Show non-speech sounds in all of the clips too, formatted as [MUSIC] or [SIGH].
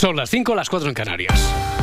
Son las 5, las 4 en Canarias.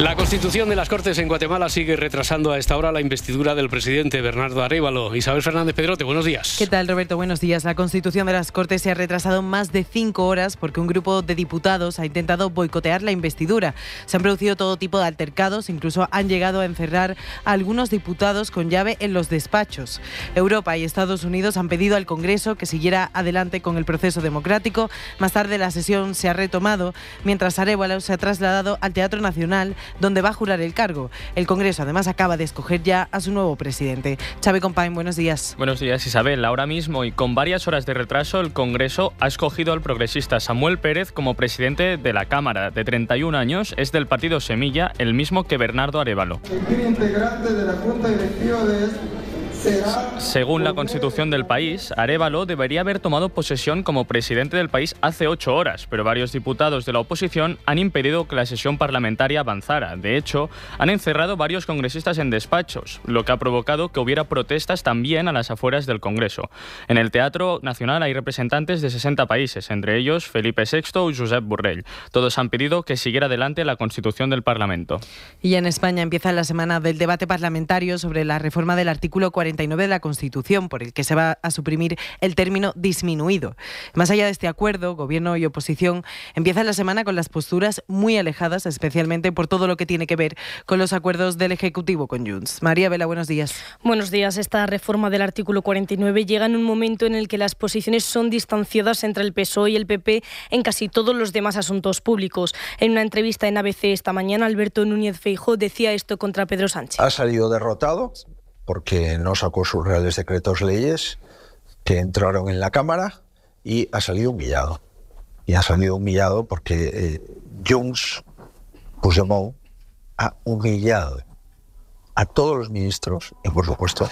La constitución de las Cortes en Guatemala sigue retrasando a esta hora la investidura del presidente Bernardo Arevalo. Isabel Fernández Pedrote, buenos días. ¿Qué tal, Roberto? Buenos días. La constitución de las Cortes se ha retrasado más de cinco horas porque un grupo de diputados ha intentado boicotear la investidura. Se han producido todo tipo de altercados, incluso han llegado a encerrar a algunos diputados con llave en los despachos. Europa y Estados Unidos han pedido al Congreso que siguiera adelante con el proceso democrático. Más tarde la sesión se ha retomado, mientras Arevalo se ha trasladado al Teatro Nacional donde va a jurar el cargo. El Congreso además acaba de escoger ya a su nuevo presidente. Chávez Compain, buenos días. Buenos días, Isabel. Ahora mismo y con varias horas de retraso, el Congreso ha escogido al progresista Samuel Pérez como presidente de la Cámara. De 31 años, es del partido Semilla, el mismo que Bernardo Arevalo. integrante de la Junta Directiva de según la constitución del país, Arevalo debería haber tomado posesión como presidente del país hace ocho horas, pero varios diputados de la oposición han impedido que la sesión parlamentaria avanzara. De hecho, han encerrado varios congresistas en despachos, lo que ha provocado que hubiera protestas también a las afueras del Congreso. En el Teatro Nacional hay representantes de 60 países, entre ellos Felipe VI y Josep Borrell. Todos han pedido que siguiera adelante la constitución del Parlamento. Y en España empieza la semana del debate parlamentario sobre la reforma del artículo 40 de la Constitución, por el que se va a suprimir el término disminuido. Más allá de este acuerdo, gobierno y oposición empiezan la semana con las posturas muy alejadas, especialmente por todo lo que tiene que ver con los acuerdos del Ejecutivo con Junts. María Vela, buenos días. Buenos días. Esta reforma del artículo 49 llega en un momento en el que las posiciones son distanciadas entre el PSOE y el PP en casi todos los demás asuntos públicos. En una entrevista en ABC esta mañana, Alberto Núñez Feijó decía esto contra Pedro Sánchez. Ha salido derrotado porque no sacó sus reales decretos leyes que entraron en la Cámara y ha salido humillado. Y ha salido humillado porque eh, Junts Puigdemont ha humillado a todos los ministros y, por supuesto,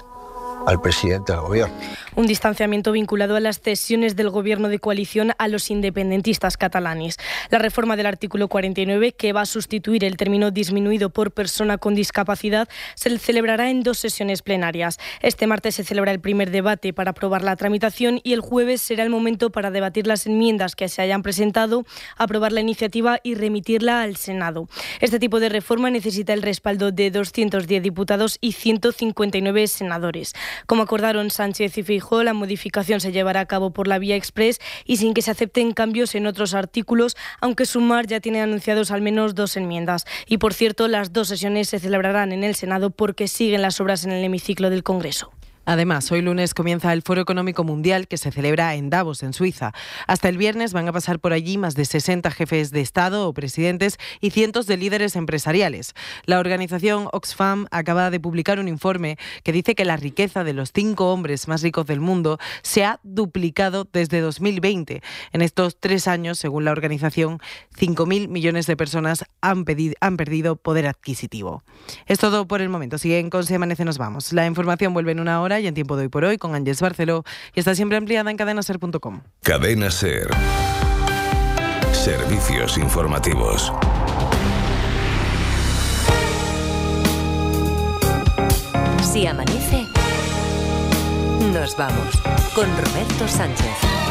al presidente del gobierno. Un distanciamiento vinculado a las cesiones del gobierno de coalición a los independentistas catalanes. La reforma del artículo 49, que va a sustituir el término disminuido por persona con discapacidad, se celebrará en dos sesiones plenarias. Este martes se celebra el primer debate para aprobar la tramitación y el jueves será el momento para debatir las enmiendas que se hayan presentado, aprobar la iniciativa y remitirla al Senado. Este tipo de reforma necesita el respaldo de 210 diputados y 159 senadores. Como acordaron Sánchez y Fijó, la modificación se llevará a cabo por la vía express y sin que se acepten cambios en otros artículos, aunque Sumar ya tiene anunciados al menos dos enmiendas. Y por cierto, las dos sesiones se celebrarán en el Senado porque siguen las obras en el hemiciclo del Congreso. Además, hoy lunes comienza el Foro Económico Mundial que se celebra en Davos, en Suiza. Hasta el viernes van a pasar por allí más de 60 jefes de Estado o presidentes y cientos de líderes empresariales. La organización Oxfam acaba de publicar un informe que dice que la riqueza de los cinco hombres más ricos del mundo se ha duplicado desde 2020. En estos tres años, según la organización, 5.000 millones de personas han, perdido poder adquisitivo. Es todo por el momento. Siguen con Se Amanece Nos Vamos. La información vuelve en una hora y en tiempo de hoy por hoy con Ángeles Barceló y está siempre ampliada en cadenaser.com. Cadena Ser. Servicios informativos. Si amanece, nos vamos con Roberto Sánchez.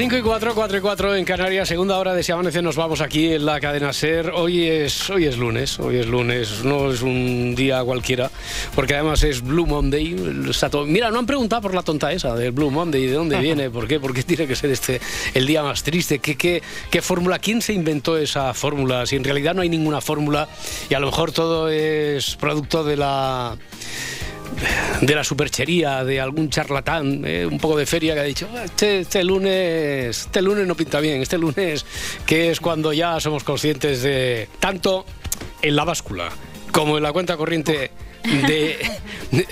5 y 4, 4 y 4 en Canarias, segunda hora de Si Amanece, nos vamos aquí en la cadena SER. Hoy es, hoy es lunes, hoy es lunes, no es un día cualquiera, porque además es Blue Monday. Mira, no han preguntado por la tonta esa del Blue Monday, ¿de dónde viene? ¿Por qué? ¿Por qué tiene que ser este el día más triste? ¿Qué, qué, qué fórmula? ¿Quién se inventó esa fórmula? Si en realidad no hay ninguna fórmula y a lo mejor todo es producto de la de la superchería, de algún charlatán, eh, un poco de feria que ha dicho, ah, este, este, lunes, este lunes no pinta bien, este lunes que es cuando ya somos conscientes de tanto en la báscula como en la cuenta corriente de,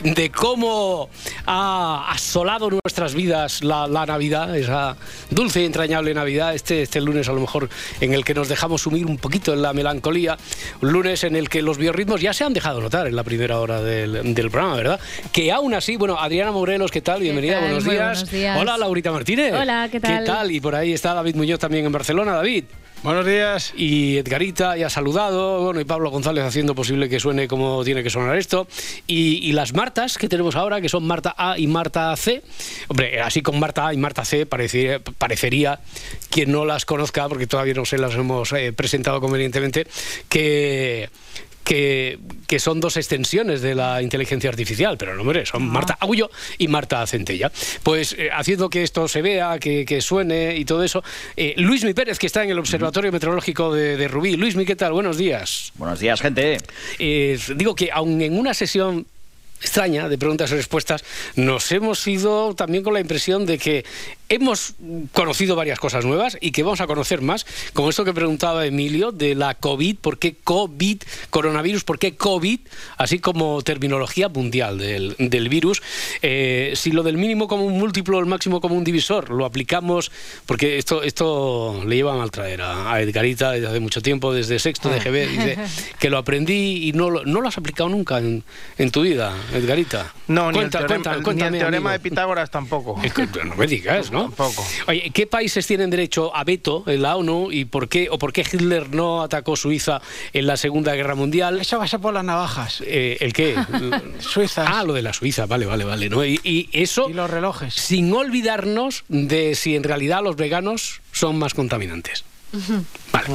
de, cómo ha asolado nuestras vidas la, la, Navidad, esa dulce y entrañable Navidad, este, este lunes a lo mejor en el que nos dejamos sumir un poquito en la melancolía, un lunes en el que los biorritmos ya se han dejado notar en la primera hora del, del programa, ¿verdad? Que aún así, bueno, Adriana Morelos, ¿qué tal? Bienvenida, tal? Buenos, días. buenos días. Hola, Laurita Martínez. Hola, ¿qué tal? ¿Qué tal? Y por ahí está David Muñoz también en Barcelona. David. Buenos días. Y Edgarita ya ha saludado, bueno, y Pablo González haciendo posible que suene como tiene que sonar esto. Y, las Martas que tenemos ahora, que son Marta A y Marta C. Hombre, así con Marta A y Marta C parecería, parecería quien no las conozca, porque todavía no se las hemos eh, presentado convenientemente, que... Que, que, son dos extensiones de la inteligencia artificial, pero no, hombre, son Marta Agullo y Marta Centella. Pues eh, haciendo que esto se vea, que, que suene y todo eso, eh, Luis Mi Pérez, que está en el Observatorio Meteorológico de, de Rubí. Luis Mi, ¿qué tal? Buenos días. Buenos días, gente. Eh, digo que aun en una sesión extraña de preguntas y respuestas, nos hemos ido también con la impresión de que hemos conocido varias cosas nuevas y que vamos a conocer más, como esto que preguntaba Emilio de la COVID, ¿por qué COVID, coronavirus, por qué COVID, así como terminología mundial del, del virus? Eh, si lo del mínimo común múltiplo, el máximo común divisor, lo aplicamos, porque esto, esto le lleva a mal traer a, a Edgarita desde hace mucho tiempo, desde sexto de GB, [LAUGHS] dice que lo aprendí y no lo, no lo has aplicado nunca en, en tu vida, Edgarita. No, Cuenta, ni el teorema, cuenta, ni cuéntame, el teorema amigo. de Pitágoras tampoco. Es que no me digas, ¿no? Tampoco. Oye, ¿qué países tienen derecho a veto en la ONU y por qué o por qué Hitler no atacó Suiza en la Segunda Guerra Mundial? Eso va a ser por las navajas. Eh, ¿El qué? [LAUGHS] Suizas. Ah, lo de la Suiza, vale, vale, vale. ¿no? Y, y eso Y los relojes. sin olvidarnos de si en realidad los veganos son más contaminantes. Vale.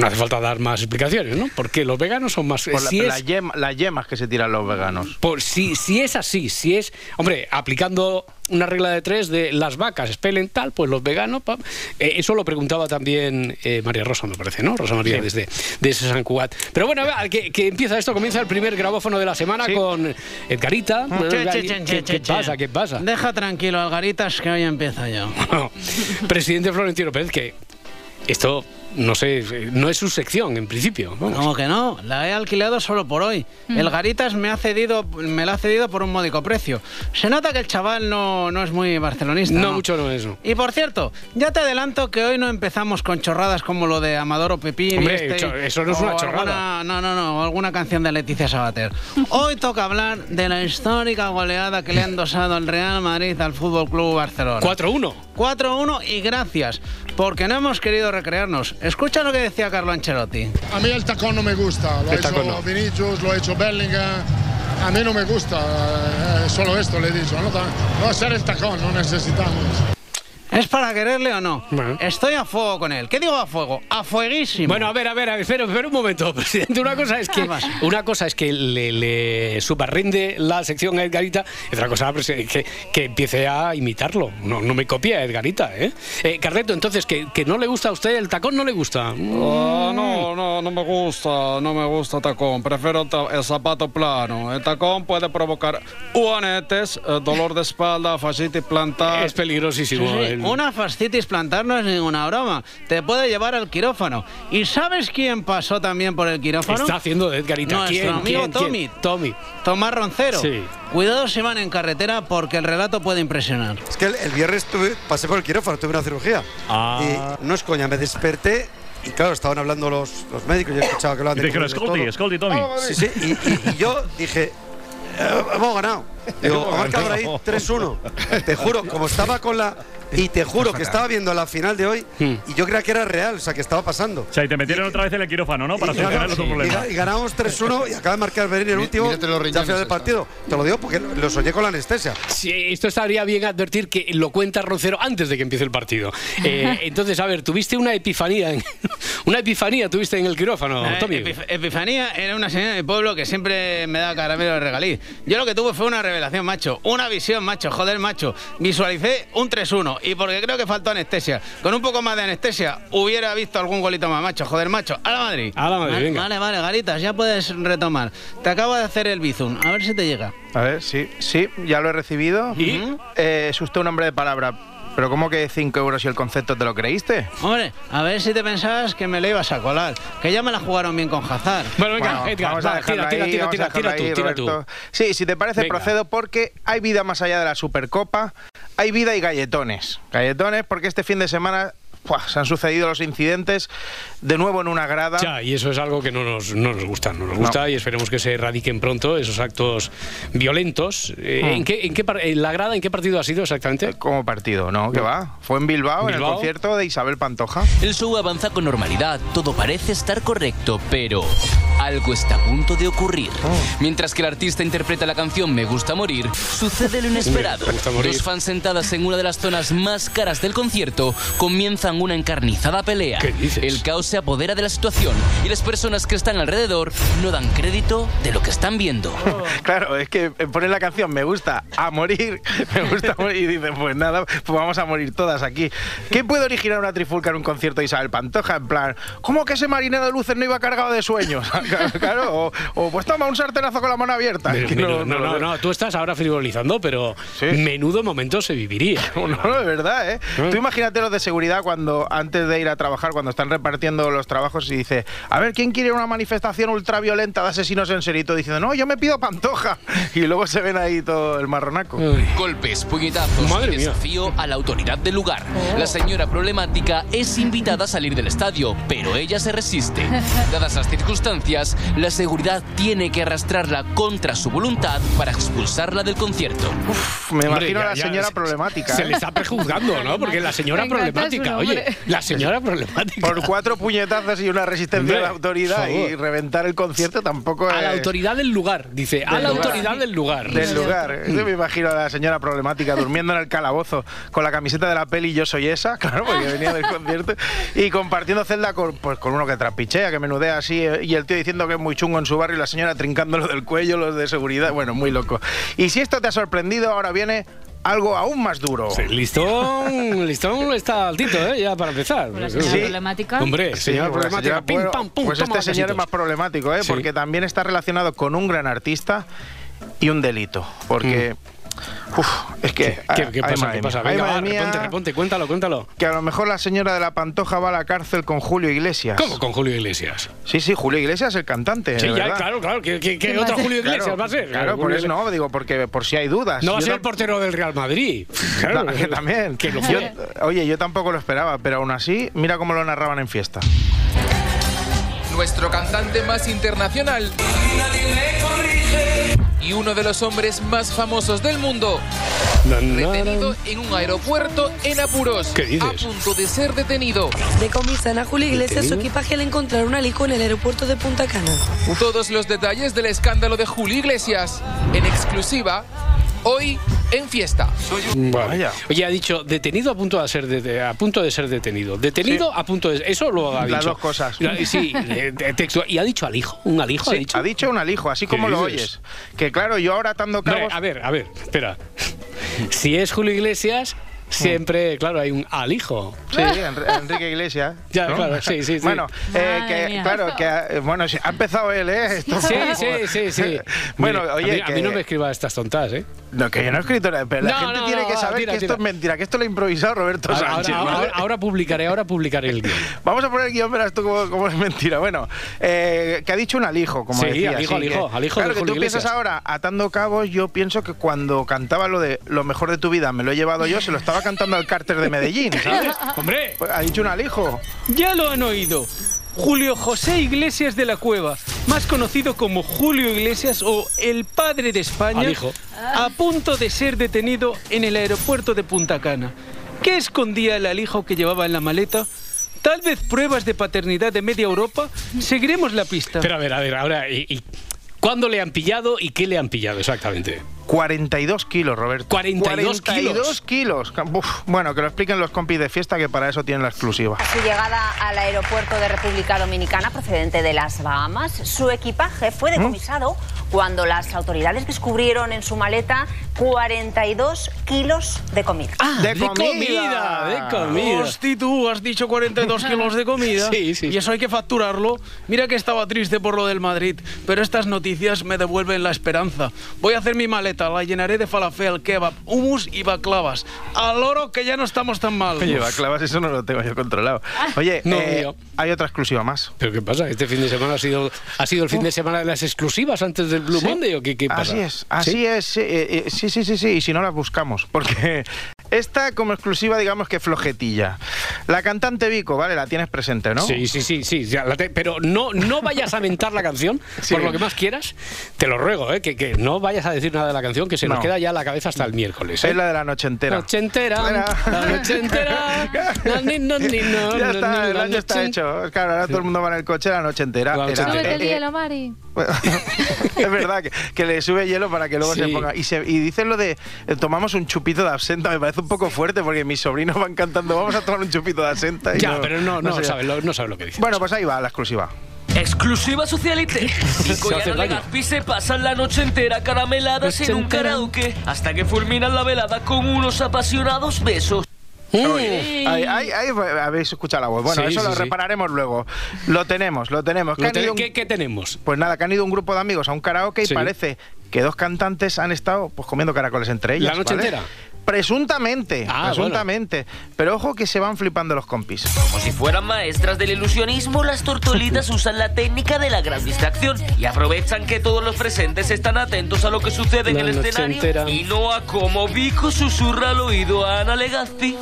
No hace falta dar más explicaciones, ¿no? Porque los veganos son más... Por la- si es- la yema- las yemas que se tiran los veganos. por, si, si es así, si es, hombre, aplicando una regla de tres de las vacas expelen tal, pues los veganos, pa- eh, eso lo preguntaba también eh, María Rosa, me parece, ¿no? Rosa María desde, desde San Cugat. Pero bueno, va, que, que empieza esto, comienza el primer grabófono de la semana Sí. con Che, che, ¿qué- che, ¿Qué, che, qué che. pasa? ¿Qué pasa? Deja tranquilo, Algaritas, que hoy empiezo yo. [LAUGHS] Presidente Florentino Pérez, que esto, no sé, no es su sección en principio. vamos. ¿Cómo que no? La he alquilado solo por hoy. El Garitas me ha cedido, me la ha cedido por un módico precio. Se nota que el chaval no, no es muy barcelonista. No, mucho no es. Y por cierto, ya te adelanto que hoy no empezamos con chorradas como lo de Amador o Pepín. y Hombre, este, eso no es una chorrada. alguna- no, no, no, alguna canción de Leticia Sabater. [LAUGHS] Hoy toca hablar de la histórica goleada que le han dosado al Real Madrid al Fútbol Club Barcelona. 4-1. 4-1 y gracias, porque no hemos querido recrearnos. Escucha lo que decía Carlo Ancelotti. A mí el tacón no me gusta, lo ha hecho no. Vinicius, lo ha hecho Bellingham. A mí no me gusta, eh, solo esto le he dicho. No, no hacer el tacón, no necesitamos. ¿Es para quererle o no? Bueno. Estoy a fuego con él. ¿Qué digo a fuego? A fueguísimo. Bueno, a ver, a ver, a ver, espera, espera un momento, [LAUGHS] presidente. Una cosa es que, ¿Qué pasa? una cosa es que le, le subarrinde la sección a Edgarita y otra cosa es que, que empiece a imitarlo. No, no me copie a Edgarita, ¿eh? eh Carleto, entonces, que, que no le gusta a usted el tacón, no le gusta. Ah, no, no, no me gusta, no me gusta tacón. Prefiero ta- el zapato plano. El tacón puede provocar juanetes, eh, dolor de espalda, fascitis plantar. Es peligrosísimo. Sí, sí, Una fascitis plantar no es ninguna broma. Te puede llevar al quirófano. ¿Y sabes quién pasó también por el quirófano? Está haciendo de Edgarita. Nuestro ¿Quién, amigo quién, Tommy. quién? Tommy. Tomás Roncero. Sí. Cuidado si van en carretera porque el relato puede impresionar. Es que el, el viernes tuve- pasé por el quirófano, tuve una cirugía. Y no es coña, me desperté y claro, estaban hablando los, los médicos, yo escuchaba que hablaban de Dijeron, todo. Scolti, Tommy. Sí, sí, y, y- y yo dije, "Eh, hemos ganado. Digo, [LAUGHS] ha marcado ahí 3-1. Te juro, como estaba con la. Y te juro que estaba viendo la final de hoy y yo creía que era real, o sea, que estaba pasando. O sea, y te metieron otra vez en el quirófano, ¿no? Para solucionar otro y problema. y ganamos 3-1 y acaba de marcar Berín el último. ya final del partido. Te lo digo porque lo, soñé con la anestesia. Sí, esto estaría bien advertir que lo cuenta Roncero antes de que empiece el partido. Eh, [LAUGHS] entonces, a ver, tuviste una epifanía, en- [LAUGHS] una epifanía tuviste en el quirófano, Eh, Tommy. Epif- Epifanía era una señora de pueblo que siempre me da caramelo de regalí. Yo lo que tuve fue una revelación, macho. Una visión, macho. Joder, macho. Visualicé un 3-1. Y porque creo que faltó anestesia. Con un poco más de anestesia hubiera visto algún golito más, macho. Joder, macho. A la Madrid. A la Madrid, vale, venga. Vale, vale, Garitas, ya puedes retomar. Te acabo de hacer el bizum. A ver si te llega. A ver, sí, sí, ya lo he recibido. ¿Y? Eh, es usted un hombre de palabra. Pero ¿cómo que 5 euros y el concepto te lo creíste? Hombre, a ver si te pensabas que me le ibas a colar. Que ya me la jugaron bien con Hazard. Bueno, venga, Bueno, Edgar, vamos va, a tira, ahí, tira, vamos tira, a tira, ahí, tú, tira tú. Roberto. Sí, si te parece, Venga. procedo porque hay vida más allá de la Supercopa. Hay vida y galletones. Galletones porque este fin de semana se han sucedido los incidentes de nuevo en una grada. Ya, y eso es algo que no nos, no nos gusta, no nos gusta y esperemos que se erradiquen pronto esos actos violentos. Eh, Hmm. ¿en, qué, en, qué en la grada en qué partido ha sido exactamente? Como partido, ¿no? ¿Qué va? Fue en Bilbao, en el concierto de Isabel Pantoja. El show avanza con normalidad, todo parece estar correcto, pero algo está a punto de ocurrir. Mientras que el artista interpreta la canción Me gusta morir, sucede lo [LAUGHS] inesperado. Me gusta morir. Dos fans sentadas en una de las zonas más caras del concierto comienzan una encarnizada pelea. El caos se apodera de la situación y las personas que están alrededor no dan crédito de lo que están viendo. [LAUGHS] Claro, es que ponen la canción Me gusta a morir, [LAUGHS] me gusta morir y dicen, pues nada, pues vamos a morir todas aquí. ¿Qué puede originar una trifulca en un concierto de Isabel Pantoja? En plan, ¿cómo que ese marinero de luces no iba cargado de sueños? [LAUGHS] claro, o, o, pues toma un sartenazo con la mano abierta. Pero, Que pero, no, no, veo. no, tú estás ahora frivolizando, pero menudo momento se viviría. No, no, de verdad, ¿eh? Tú imagínate los de seguridad cuando, antes de ir a trabajar, cuando están repartiendo los trabajos y dice, a ver, ¿quién quiere una manifestación ultraviolenta de asesinos en serie? Y todo diciendo, no, yo me pido Pantoja. [LAUGHS] Y luego se ven ahí todo el marronaco. Golpes, puñetazos Madre y mía. desafío a la autoridad del lugar. La señora problemática es invitada a salir del estadio, pero ella se resiste. [LAUGHS] Dadas las circunstancias, la seguridad tiene que arrastrarla contra su voluntad para expulsarla del concierto. Me Hombre, imagino ya- a la ya señora se- problemática. Se ¿eh? le está prejuzgando, ¿no? Porque la señora problemática, oye, la señora [LAUGHS] problemática. Por cuatro puñetazos y una resistencia Hombre, de la autoridad y reventar el concierto tampoco A la es- autoridad del lugar, dice, a la lugar. autoridad del lugar. Del lugar. Yo me imagino a la señora problemática durmiendo en el calabozo con la camiseta de la peli Yo soy esa, claro, porque venía del concierto, y compartiendo celda con, pues, con uno que trapichea, que menudea así, eh, y el tío diciendo que es muy chungo en su barrio y la señora trincándolo del cuello, los de seguridad. Bueno, muy loco. Y si esto te ha sorprendido, ahora viene algo aún más duro. Sí, listón, listón está altito, ¿eh? Ya para empezar. la señora Sí. problemática. Hombre, Sí, señora pues problemática, señora- pim, bueno, pam, pum, Pues toma este señor casitos. es más problemático, ¿eh? Sí. porque también está relacionado con un gran artista y un delito. Porque. Uf, es que. ¿Qué, qué ay, pasa? madre ¿Qué pasa? Venga, va, mía, reponte, reponte, cuéntalo, cuéntalo. Que a lo mejor la señora de la Pantoja va a la cárcel con Julio Iglesias. ¿Cómo con Julio Iglesias? Sí, sí, Julio Iglesias, el cantante. Sí, ya, claro, claro. ¿Qué, qué- qué ¿Qué otro Julio? Iglesias Claro, va a ser? Claro, por Julio eso no, digo, porque por si hay dudas. No va a Yo ser el portero del Real Madrid. [LAUGHS] [LAUGHS] Claro, Ta- que también. Que lo Yo- oye, yo tampoco lo esperaba, pero aún así, mira cómo lo narraban en fiesta. Nuestro cantante más internacional y uno de los hombres más famosos del mundo, retenido en un aeropuerto en apuros, ¿Qué dices? a punto de ser detenido. Decomisan a Julio Iglesias su equipaje al encontrar un alico en el aeropuerto de Punta Cana. Todos los detalles del escándalo de Julio Iglesias en exclusiva hoy en fiesta. Vale. Oye, ha dicho detenido a punto de ser de- a punto de ser detenido. Detenido a punto de eso lo ha dicho. Las dos cosas. Sí, de- de texto. Y ha dicho al hijo, un alijo Sí, ha dicho. un alijo, así ¿Qué como lo dices? oyes. Que claro, yo ahora atando cabos. a ver, a ver, espera. Si es Julio Iglesias, siempre, claro, hay un alijo. Sí, Enri- Enrique Iglesias. [LAUGHS] Ya, ¿no? claro, sí, sí, sí. Bueno, eh, que, claro, que eh, bueno, ha empezado él, ¿eh? Esto- Sí, sí, sí, sí. [LAUGHS] bueno, oye, a mí, a que- mí no me escriba estas tontas, ¿eh? No, que yo no he escrito nada, pero la No, gente no, tiene que saber tira, que tira. esto es mentira, que esto lo ha improvisado Roberto Ahora, Sánchez. ahora- ¿vale? ahora- ahora publicaré, ahora publicaré el guion. [LAUGHS] Vamos a poner el guion, verás tú cómo, cómo es mentira. Bueno, eh, que ha dicho un alijo, como Sí, decía. alijo, alijo, que- alijo Claro, que tú piensas ahora, atando cabos, yo pienso que cuando cantaba lo de lo mejor de tu vida me lo he llevado yo, se lo estaba cantando al cárter de Medellín, ¿sabes? [LAUGHS] Hombre. Pues ha dicho un alijo. Ya lo han oído. Julio José Iglesias de la Cueva, más conocido como Julio Iglesias o el padre de España, a punto de ser detenido en el aeropuerto de Punta Cana. ¿Qué escondía el alijo que llevaba en la maleta? Tal vez pruebas de paternidad de media Europa. Seguiremos la pista. Pero a ver, a ver, ahora, ¿y, y cuándo le han pillado y qué le han pillado exactamente? 42 kilos, Roberto. 42 42 kilos. Uf, bueno, que lo expliquen los compis de fiesta que para eso tienen la exclusiva. A su llegada al aeropuerto de República Dominicana procedente de las Bahamas, su equipaje fue decomisado cuando las autoridades descubrieron en su maleta 42 kilos de comida. Ah, de, comida. de comida. Hosti, tú has dicho 42 [LAUGHS] kilos de comida. Sí, sí. Y eso hay que facturarlo. Mira que estaba triste por lo del Madrid, pero estas noticias me devuelven la esperanza. Voy a hacer mi maleta, la llenaré de falafel, kebab, hummus y baklavas. Al oro que ya no estamos tan mal. Oye, baklavas, eso no lo tengo yo controlado. Oye, No, eh, mío. hay otra exclusiva más. ¿Pero qué pasa? ¿Este fin de semana ha sido, ha sido el fin de semana de las exclusivas antes del Blue Sí. Monday o qué, qué pasa? Así es, así ¿Sí? es. sí, eh, eh, sí, sí, sí, sí. Y si no las buscamos. Porque [LAUGHS] esta como exclusiva, digamos que flojetilla. La cantante Vico, ¿vale? La tienes presente, ¿no? Sí, sí, sí, sí. ya la te- pero no, no vayas a mentar la canción [LAUGHS] Sí. por lo que más quieras. Te lo ruego, ¿eh? que, que no vayas a decir nada de la canción, que se nos No. queda ya la cabeza hasta el miércoles. ¿eh? Es la de la noche entera. Noche entera, la noche entera. la ni, no, ni, no, ya está, el año está noche- hecho. Claro, ahora todo el mundo va en el coche la noche entera. La noche Era- entera. El eh, hielo, Mari. [LAUGHS] es verdad que, que le sube hielo para que luego Sí. se ponga. Y, se, y dicen lo de eh, tomamos un chupito de absenta, me parece un poco fuerte porque mis sobrinos van cantando, vamos a tomar un chupito y Ya, pero no, no, sé. sabes lo, no sabes lo que dice. Bueno, pues ahí va la exclusiva. Exclusiva Socialite. Vico [LAUGHS] Se y Ana. Legazpi se pasan la noche entera carameladas Noche en un karaoke hasta que fulminan la velada con unos apasionados besos. Ahí, ahí- ahí habéis escuchado la voz. Bueno, Sí, eso sí, lo sí. repararemos luego. Lo tenemos, lo tenemos. Lo te- un- ¿Qué, qué tenemos? Pues nada, que han ido un grupo de amigos a un karaoke y parece que dos cantantes han estado pues comiendo caracoles entre ellas. ¿La noche ¿vale? entera? Presuntamente, Ah, presuntamente. Pero ojo que se van flipando los compis. Como si fueran maestras del ilusionismo, las tortolitas [LAUGHS] usan la técnica de la gran distracción y aprovechan que todos los presentes están atentos a lo que sucede en el escenario entera. y no a cómo Vico susurra al oído a Ana Legazpi.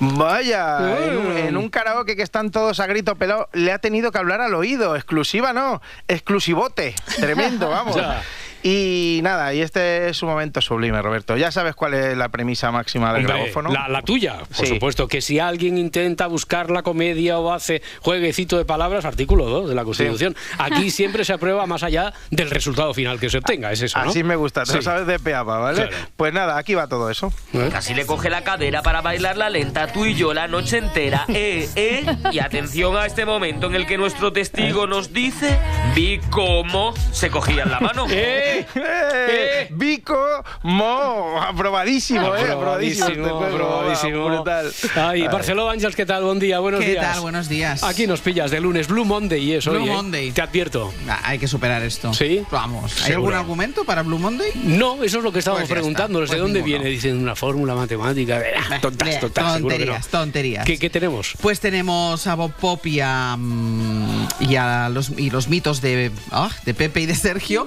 Vaya, en, un, Mm. en un karaoke que están todos a grito pelado, le ha tenido que hablar al oído. Exclusiva no, exclusivote. Tremendo, [LAUGHS] vamos. Ya. Y nada, y este es un momento sublime, Roberto. Ya sabes cuál es la premisa máxima del Hombre, grabófono. la, la tuya, por Sí. supuesto, que si alguien intenta buscar la comedia o hace jueguecito de palabras, artículo 2 de la Constitución, aquí [LAUGHS] siempre se aprueba más allá del resultado final que se obtenga, es eso, ¿no? Así me gusta, te lo Sí. sabes de peapa, ¿vale? Claro. Pues nada, aquí va todo eso. ¿Eh? Casi le coge la cadera para bailar la lenta tú y yo la noche entera. Eh, eh. Y atención a este momento en el que nuestro testigo nos dice: Vi cómo se cogían la mano. [LAUGHS] ¡Eh! ¡Eh! Vico Mo, aprobadísimo, ¿eh? Aprobadísimo. este juego, aprobadísimo. Brutal. Ay, Barceló Ángels, ¿qué tal? Buen día, buenos ¿Qué días. tal? Buenos días. Aquí nos pillas de lunes, Blue Monday y eso. Blue hoy, ¿eh? Monday. Te advierto. Ah, Hay que superar esto. ¿Sí? Vamos. ¿Hay Seguro. algún argumento para Blue Monday? No, eso es lo que estábamos Pues preguntando. está. ¿De Pues dónde ninguno. viene? Dicen una fórmula matemática. Ah, Tontas, seguro que no. tonterías, tonterías. ¿Qué, qué tenemos? Pues tenemos a Bob Pop y a, mm, y a los, y los mitos de, ah, de Pepe y de Sergio.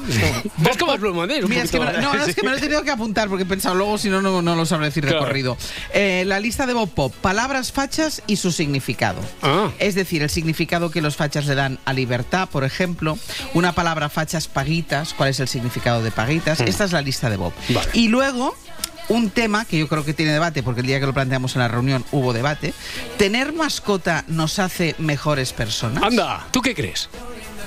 ¿Ves cómo es Monday? Es un Mira, es que me, lo- no, es que me lo he tenido que apuntar porque he pensado luego, si no, no, no lo sabré decir de Claro. corrido. Eh, la lista de Bob Pop, palabras fachas y su significado. Ah. Es decir, el significado que los fachas le dan a libertad, por ejemplo. Una palabra fachas paguitas, ¿cuál es el significado de paguitas? Mm. Esta es la lista de Bob. Vale. Y luego... Un tema que yo creo que tiene debate, porque el día que lo planteamos en la reunión hubo debate. ¿Tener mascota nos hace mejores personas? Anda, ¿tú qué crees?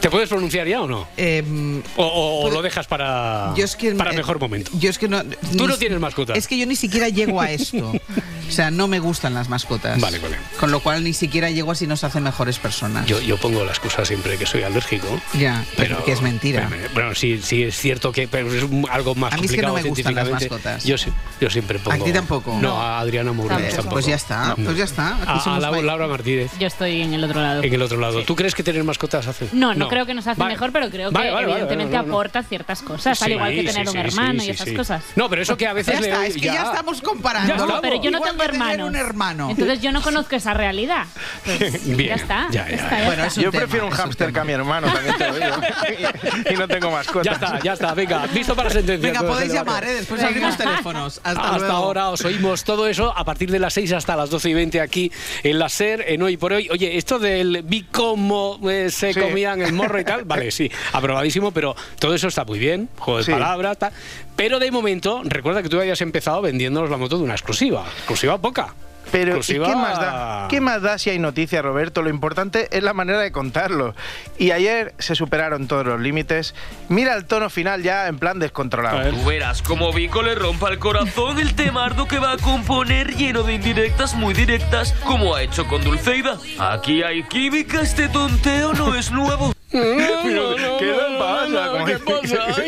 ¿Te puedes pronunciar ya o no? Em, ¿O, pues- lo dejas para, Yo es que- para eh, mejor momento? Yo es que no. Tú ni- no tienes mascota. Es que yo ni siquiera llego a esto. [LAUGHS] o sea, no me gustan las mascotas. Vale, vale. Con lo cual ni siquiera llego a si nos hacen mejores personas. Yo, yo pongo la excusa siempre que soy alérgico. Ya, Pero que es mentira. Bueno, sí, sí es cierto que pero es algo más A mí es que no complicado me gustan las científicamente. mascotas. Yo, sí- yo siempre pongo. ¿A ti tampoco? No, a Adriana Mourón Eh, tampoco. pues ya está, pues ya está. Aquí A, a somos. Laura Martínez. Yo estoy en el otro lado. En el otro lado. ¿Tú crees que tener mascotas hace? No, no, creo que nos hace Vale. mejor, pero creo Vale, que vale, vale, evidentemente no, no, no. aporta ciertas cosas, al Sí, igual que tener sí, un hermano sí, y esas sí. cosas. No, pero eso que a veces Ya le está, es que ya, estamos Ya comparando. estamos. Pero yo no Igual tengo hermanos. un hermano. Entonces yo no conozco esa realidad. Pues [LAUGHS] Bien, ya está. ya, ya, está, ya. Bueno, está. es Yo tema, prefiero un hámster que a mi hermano, también te lo digo. [LAUGHS] y, no tengo mascota. Ya está, ya está. Venga, visto para sentencia. Venga, podéis llamar, ¿eh? Después abrimos teléfonos. Hasta, ahora os oímos todo eso a partir de las 6 hasta las 12 y 20 aquí en la SER, en Hoy por Hoy. Oye, esto del vi cómo eh, se Sí. comían el morro y tal, vale, sí, aprobadísimo, pero todo eso está muy bien, juego de Sí. palabras, tal. Pero de momento, recuerda que tú habías empezado vendiéndonos la moto de una exclusiva. Exclusiva poca. Pero ¿y qué más da? ¿Qué más da si hay noticia, Roberto? Lo importante es la manera de contarlo. Y ayer se superaron todos los límites. Mira el tono final ya en plan descontrolado. Tú verás como Vico le rompa el corazón el temardo que va a componer lleno de indirectas muy directas, como ha hecho con Dulceida. Aquí hay química, este tonteo no es nuevo. [LAUGHS] Pero, ¿qué le pasa con como ¿Qué pasa?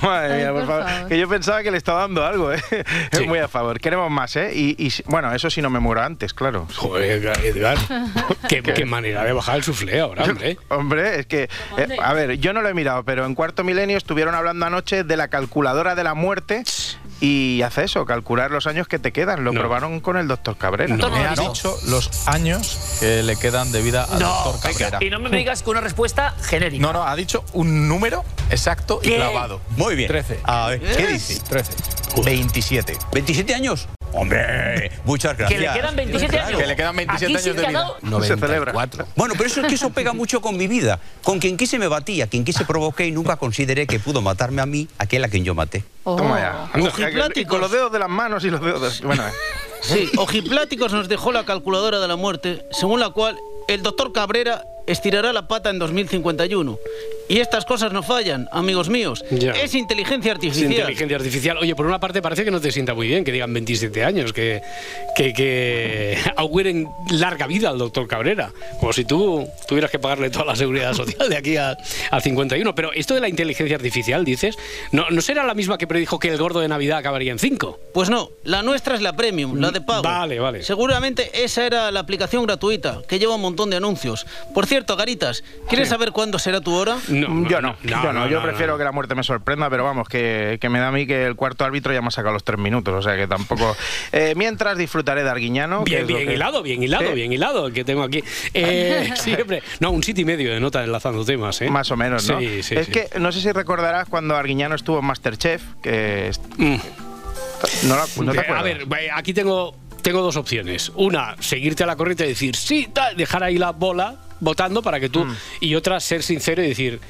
[LAUGHS] Madre mía, por favor. Que yo pensaba que le estaba dando algo, ¿eh? [LAUGHS] Es muy a favor. Queremos más, ¿eh? Y, y si- bueno, eso sí no me muero antes, claro. Joder, Edgar. qué, qué manera de bajar el suflé ahora, hombre. Hombre, es que, eh, a ver, yo no lo he mirado, pero en Cuarto Milenio estuvieron hablando anoche de la calculadora de la muerte y hace eso, calcular los años que te quedan. Lo probaron con el doctor Cabrera. me ha dicho los años que le quedan de vida al doctor Cabrera. Y no me digas que una respuesta genérica. No, no, ha dicho un número exacto y ¿Qué? clavado. Muy bien. 13. A ver, ¿qué dice? 13. 27. ¿27 años? Hombre, muchas Que gracias. le quedan 27 años. Que le quedan 27 Aquí años de que vida. dado- Se celebra. Bueno, pero eso es que eso pega mucho con mi vida. Con quien quise me batía, quien quise provoqué y nunca consideré que pudo matarme a mí, aquel a quien yo maté. Toma ya. Ojipláticos. y con los dedos de las manos y los dedos de... Bueno, eh. [LAUGHS] Sí, Ojipláticos nos dejó la calculadora de la muerte, según la cual el doctor Cabrera estirará la pata en 2051. Y estas cosas no fallan, amigos míos. Ya. Es inteligencia Es artificial. inteligencia artificial. Oye, por una parte parece que no te sienta muy bien que digan 27 años, que, que, que [LAUGHS] auguren larga vida al doctor Cabrera. Como si tú tuvieras que pagarle toda la seguridad social de aquí a, a 51. Pero esto de la inteligencia artificial, dices, ¿no, ¿no será la misma que predijo que el gordo de Navidad acabaría en 5? Pues no, la nuestra es la premium, la de pago. Vale, vale. Seguramente esa era la aplicación gratuita, que lleva un montón de anuncios. Por cierto, Garitas, ¿quieres Sí. saber cuándo será tu hora? Yo no, yo no, yo prefiero que la muerte me sorprenda, pero vamos, que, que me da a mí que el cuarto árbitro ya me ha sacado los tres minutos, o sea que tampoco. [LAUGHS] Eh, mientras disfrutaré de Arguiñano. Bien, bien que- hilado, bien hilado, Sí. bien hilado, el que tengo aquí. Eh, [LAUGHS] siempre. No, un sitio y medio de nota enlazando temas, ¿eh? Más o menos, ¿no? Sí, sí. es que no sé si recordarás cuando Arguiñano estuvo en Masterchef, que. est- No, no te Eh, acuerdas. a ver, aquí tengo, tengo dos opciones. Una, seguirte a la corriente y decir sí, tal, dejar ahí la bola votando para que tú. Mm. Y otra, ser sincero y decir.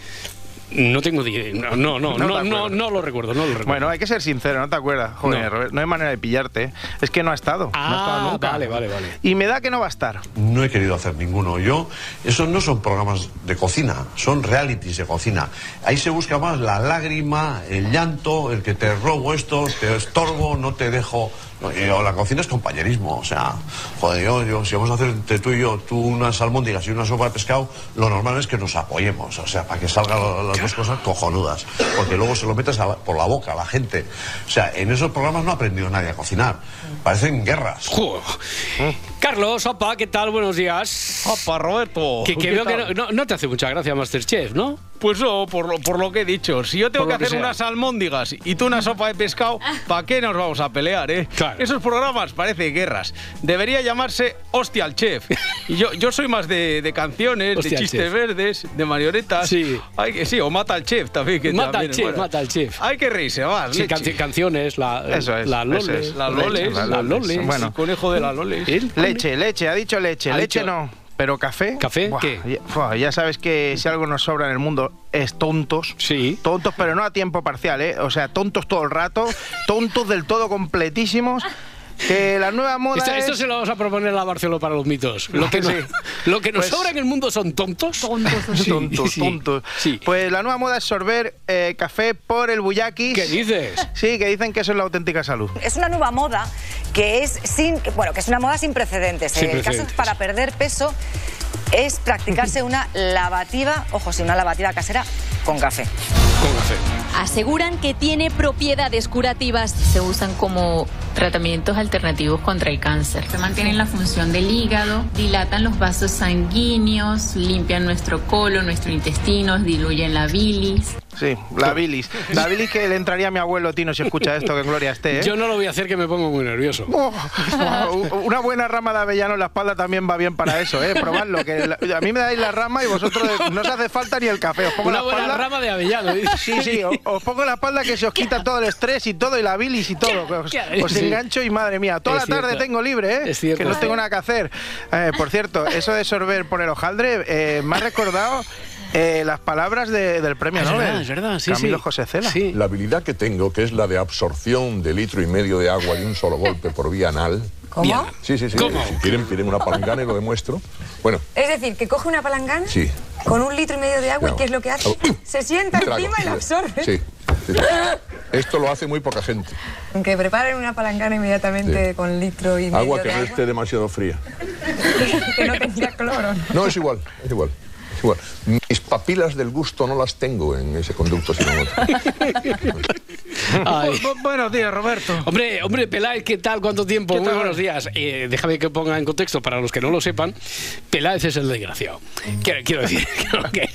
No tengo ni- no no no [LAUGHS] No no, no, lo recuerdo, no lo recuerdo. Bueno, hay que ser sincero, ¿no te acuerdas? Joder, No. Robert, no hay manera de pillarte. Es que no ha estado. no ha estado ah, nunca. vale, vale, vale. Y me da que no va a estar. No he querido hacer ninguno. Yo, esos no son programas de cocina, son realities de cocina. Ahí se busca más la lágrima, el llanto, el que te robo esto, te estorbo, no te dejo. No, yo- la cocina es compañerismo, o sea, joder, yo, yo- si vamos a hacer entre tú y yo, tú unas albóndigas y una sopa de pescado, lo normal es que nos apoyemos, o sea, para que salgan la- las dos cosas cojonudas, porque luego se lo metes a por la boca a la gente. O sea, en esos programas no ha aprendido nadie a cocinar, parecen guerras. Carlos, opa, ¿qué tal? Buenos días. Opa, Roberto. Que, que ¿Qué veo que tal? no, no- no te hace mucha gracia Masterchef, ¿no? Pues no, por lo, por lo que he dicho. Si yo tengo que que hacer sea. unas almóndigas y tú una sopa de pescado, ¿para qué nos vamos a pelear, eh? Esos programas parecen guerras. Debería llamarse Hostia al Chef. Y yo, yo soy más de, de canciones, Hostia de chistes Chef. verdes, de marionetas. Sí. Hay que, sí, o Mata al Chef también. Que Mata también al chef, buena. mata al chef. Hay que reírse más. Sí, canci- canciones, la, Eso es, la eso Loles. es. La Loles, la la Loles. Loles. Bueno. el conejo de la Loles. Leche, leche, ha dicho leche. Ha leche dicho- no. Pero café. ¿Café? Buah, ¿Qué? Ya, buah, ya sabes que si algo nos sobra en el mundo es tontos. Sí. Tontos, pero no a tiempo parcial, ¿eh? O sea, tontos todo el rato. Tontos del todo completísimos. Que la nueva moda Esto, es... esto se lo vamos a proponer a Barcelona para los mitos. Lo que, [LAUGHS] no- Sí. lo que nos Pues- sobra en el mundo son tontos. [LAUGHS] Sí, tontos, sí. tontos. Pues la nueva moda es sorber eh, café por el bullakis. ¿Qué dices? Sí, que dicen que eso es la auténtica salud. Es una nueva moda que es sin, bueno, que es una moda sin precedentes. Sin el caso es para perder peso es practicarse una lavativa, ojo, sí, una lavativa casera con café. Con café. Aseguran que tiene propiedades curativas. Se usan como tratamientos alternativos contra el cáncer. Se mantienen la función del hígado, dilatan los vasos sanguíneos, limpian nuestro colon, nuestro intestino, diluyen la bilis. Sí, la bilis. La bilis que le entraría a mi abuelo Tino si escucha esto, que en gloria esté, ¿eh? Yo no lo voy a hacer que me pongo muy nervioso. [LAUGHS] Oh, una buena rama de avellano en la espalda también va bien para eso, ¿eh? Probadlo. Que la- a mí me dais la rama y vosotros no os hace falta ni el café. Os pongo Una la buena espalda. rama de avellano. Sí, sí, os pongo la espalda que se os quita todo el estrés y todo, y la bilis y todo. Os, qué- os sí. engancho y madre mía, toda Es la tarde cierto. tengo libre, ¿eh? Es cierto. Que no tengo nada que hacer. Eh, por cierto, eso de sorber por el hojaldre eh, me ha recordado eh, las palabras de- del premio Es Nobel. verdad, es verdad, sí, Camilo sí. José Cela. La habilidad que tengo, que es la de absorción de litro y medio de agua de un solo golpe por vía anal. ¿Cómo? Sí, sí, sí. ¿Cómo? Si quieren, piden una palangana y lo demuestro. Bueno, Es decir, que coge una palangana sí. con un litro y medio de agua No. y ¿qué es lo que hace? Se sienta Trago, encima y la sí. absorbe. Sí. sí. Esto lo hace muy poca gente. Aunque preparen una palangana inmediatamente Sí. con litro y medio Agua de que no agua, esté demasiado fría. [LAUGHS] que no tenga cloro. No, es igual, es igual. Bueno, mis papilas del gusto no las tengo en ese conducto, sino en otro. [LAUGHS] Ay. Bu- bu- buenos días, Roberto. Hombre, hombre, Peláez, ¿qué tal? ¿Cuánto tiempo? ¿Qué Muy tal? buenos días. Eh, déjame que ponga en contexto para los que no lo sepan. Peláez es el desgraciado. Quiero, quiero decir [LAUGHS] que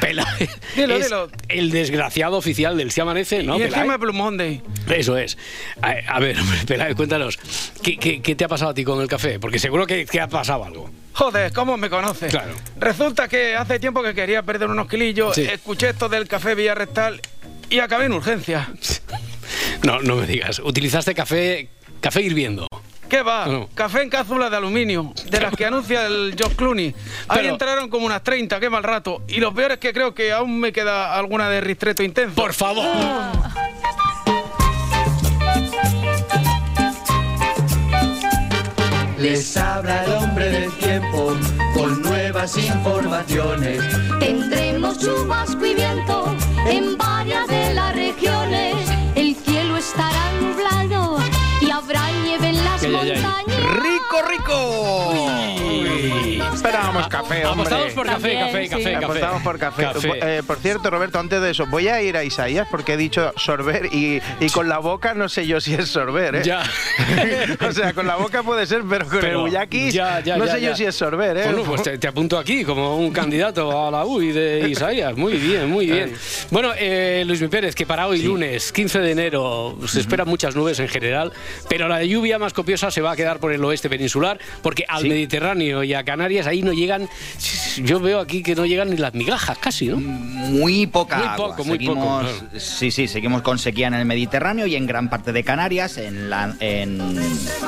Peláez Dilo, es dilo. el desgraciado oficial del Se Amanece, ¿no? y encima Blue Monday. Eso es. A, a ver, hombre, [LAUGHS] Peláez, cuéntanos. ¿qué, qué, qué te ha pasado a ti con el café? Porque seguro que, que ha pasado algo. Joder, ¿cómo me conoces? Claro. Resulta que hace tiempo que quería perder unos kilillos, Sí. escuché esto del café Villarrestal y acabé en urgencia. [LAUGHS] No, no me digas. Utilizaste café, café hirviendo. ¿Qué va? No. Café en cápsulas de aluminio, de las que anuncia el George Clooney. Ahí Pero- entraron como unas 30, qué mal rato. Y lo peor es que creo que aún me queda alguna de ristreto intenso. Por favor. Les habla el hombre del tiempo con nuevas informaciones. Tendremos chubasco y viento en varias Esperábamos café, hombre. Apostamos por café, café, café, café. Apostamos por café. Café. Eh, por cierto, Roberto, antes de eso, voy a ir a Isaías porque he dicho sorber y, y con la boca no sé yo si es sorber, ¿eh? Ya. [LAUGHS] o sea, con la boca puede ser, pero con el ya, ya, no ya, sé yo si es sorber, ¿eh? Bueno, pues te, te apunto aquí como un candidato a la UI de Isaías. Muy bien, muy bien. Bueno, eh, Luis Mi Pérez, que para hoy lunes, 15 de enero, se esperan muchas nubes en general, pero la lluvia más copiosa se va a quedar por el oeste peninsular, porque al Mediterráneo y a Canarias ahí no llegan, yo veo aquí que no llegan ni las migajas casi, ¿no? Muy poca Muy agua. poco, muy seguimos, poco, claro. Sí, sí, seguimos con sequía en el Mediterráneo y en gran parte de Canarias, en la, en,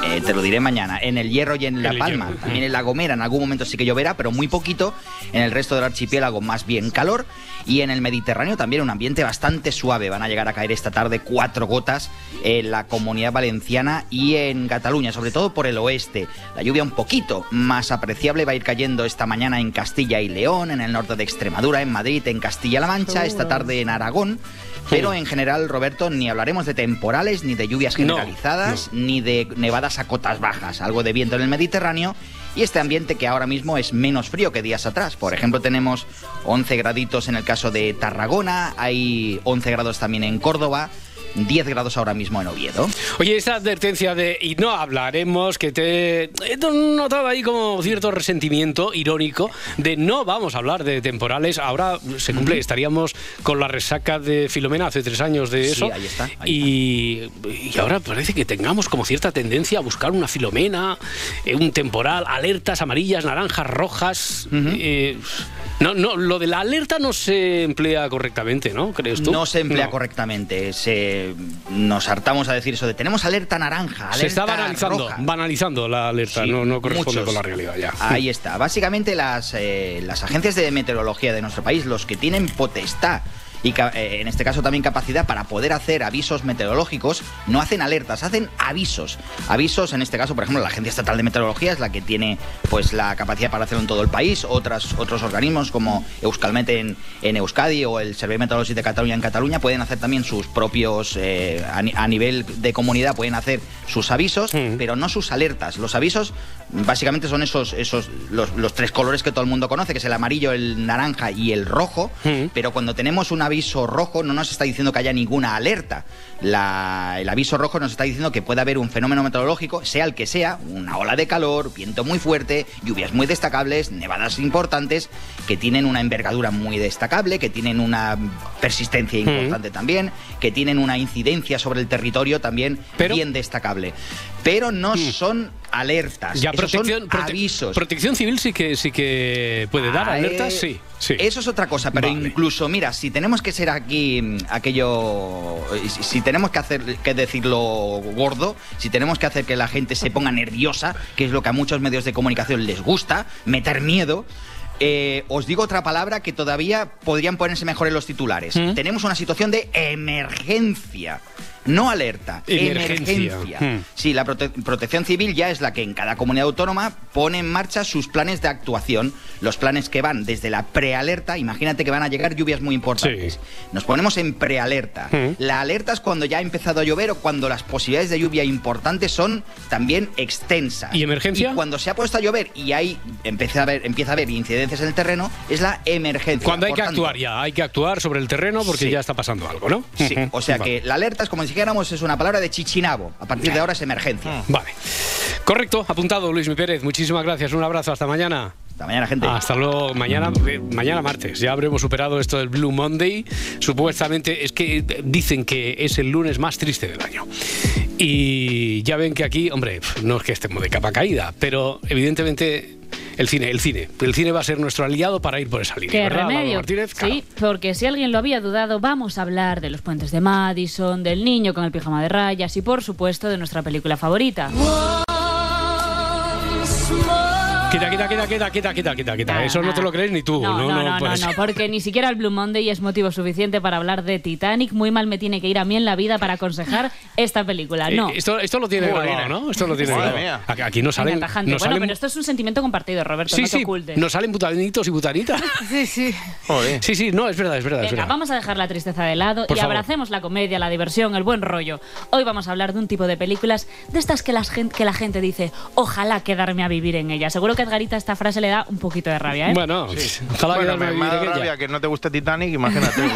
eh, te lo diré mañana, en el Hierro y en La El Palma, Hierro. también en La Gomera, en algún momento sí que lloverá, pero muy poquito. En el resto del archipiélago más bien calor y en el Mediterráneo también un ambiente bastante suave. Van a llegar a caer esta tarde cuatro gotas en la Comunidad Valenciana y en Cataluña, sobre todo por el oeste. La lluvia un poquito más apreciable va a ir cayendo esta mañana en Castilla y León, en el norte de Extremadura, en Madrid, en Castilla-La Mancha, esta tarde en Aragón. Pero en general, Roberto, ni hablaremos de temporales, ni de lluvias No, generalizadas, ni de nevadas a cotas bajas. Algo de viento en el Mediterráneo y este ambiente que ahora mismo es menos frío que días atrás. Por ejemplo, tenemos 11 graditos en el caso de Tarragona, hay 11 grados también en Córdoba, 10 grados ahora mismo en Oviedo. Oye, esa advertencia de y no hablaremos, que te he notado ahí como cierto resentimiento irónico de no vamos a hablar de temporales. Ahora se cumple, estaríamos con la resaca de Filomena hace tres años de Sí, eso. ahí está, y, y ahora parece que tengamos como cierta tendencia a buscar una Filomena, eh, un temporal, alertas amarillas, naranjas, rojas. eh, no, no, lo de la alerta no se emplea correctamente, ¿no? ¿Crees tú? No se emplea No. correctamente. Se, nos hartamos a decir eso de tenemos alerta naranja, alerta Se está banalizando, roja". banalizando la alerta, Sí, no, no corresponde muchos. con la realidad ya. Ahí está. Básicamente las, eh, las agencias de meteorología de nuestro país, los que tienen potestad y eh, en este caso también capacidad para poder hacer avisos meteorológicos, no hacen alertas, hacen avisos. Avisos, en este caso, por ejemplo, la Agencia Estatal de Meteorología es la que tiene pues la capacidad para hacerlo en todo el país, otras, otros organismos como Euskalmet en, en Euskadi o el Servei Meteorológico de Cataluña en Cataluña pueden hacer también sus propios, eh, a, ni- a nivel de comunidad pueden hacer sus avisos, pero no sus alertas. Los avisos básicamente son esos, esos los, los tres colores que todo el mundo conoce, que es el amarillo, el naranja y el rojo, pero cuando tenemos un aviso rojo no nos está diciendo que haya ninguna alerta. La- el aviso rojo nos está diciendo que puede haber un fenómeno meteorológico, sea el que sea, una ola de calor, viento muy fuerte, lluvias muy destacables, nevadas importantes, que tienen una envergadura muy destacable, que tienen una persistencia Mm. importante también, que tienen una incidencia sobre el territorio también bien destacable. Pero no son alertas, Mm. Ya esos protección, prote- avisos. protección civil sí que sí que puede dar Ah, alertas, eh, sí, sí. Eso es otra cosa, pero incluso, mira, si tenemos que ser aquí mm, aquello. Si, si tenemos que hacer que decirlo gordo, si tenemos que hacer que la gente se ponga nerviosa, que es lo que a muchos medios de comunicación les gusta, meter miedo. eh, os digo otra palabra que todavía podrían ponerse mejor en los titulares. Tenemos una situación de emergencia. No alerta, Emergencia. emergencia. Hmm. Sí, la prote- protección civil ya es la que en cada comunidad autónoma pone en marcha sus planes de actuación. Los planes que van desde la prealerta, imagínate que van a llegar lluvias muy importantes. Nos ponemos en prealerta. Hmm. La alerta es cuando ya ha empezado a llover o cuando las posibilidades de lluvia importantes son también extensas. ¿Y emergencia? Y cuando se ha puesto a llover y hay empieza a haber, empieza a haber incidencias en el terreno, es la emergencia. Cuando hay Por que tanto, actuar ya, hay que actuar sobre el terreno porque Sí. ya está pasando algo, ¿no? Sí, o sea [LAUGHS] Vale. que la alerta es como si dijéramos es una palabra de chichinabo. A partir de ahora es emergencia. Vale. Correcto, apuntado Luis Mi Pérez. Muchísimas gracias. Un abrazo. Hasta mañana. Hasta mañana, gente. Hasta luego. Mañana, eh, mañana martes. Ya habremos superado esto del Blue Monday. Supuestamente es que eh, dicen que es el lunes más triste del año. Y ya ven que aquí, hombre, no es que estemos de capa caída, pero evidentemente el cine, el cine. El cine va a ser nuestro aliado para ir por esa línea. ¿Qué ¿verdad, remedio? Martínez? Claro. Sí, porque si alguien lo había dudado, vamos a hablar de los puentes de Madison, del niño con el pijama de rayas y, por supuesto, de nuestra película favorita. Quita, quita, quita, quita, quita, quita, quita, quita. Eso no te lo crees ni tú. No, no, no, no, puede no, porque ni siquiera el Blue Monday es motivo suficiente para hablar de Titanic. Muy mal me tiene que ir a mí en la vida para aconsejar esta película. Eh, No. Esto, esto lo tiene grabado, ¿no? Esto lo tiene grabado. mía. Aquí, no salen. No bueno, salen- pero esto es un sentimiento compartido, Roberto, sí, no te sí, ocultes. nos salen butanitos y butanitas. [LAUGHS] Sí, sí. Sí, sí, no, es verdad, es verdad, es Venga, verdad. vamos a dejar la tristeza de lado Por y favor. abracemos la comedia, la diversión, el buen rollo. Hoy vamos a hablar de un tipo de películas de estas que, las gen- que la gente dice, ojalá quedarme a vivir en ella. Seguro que a Edgarita esta frase le da un poquito de rabia, ¿eh? Bueno, ojalá Bueno, a me, rabia que no te guste Titanic, imagínate. [LAUGHS]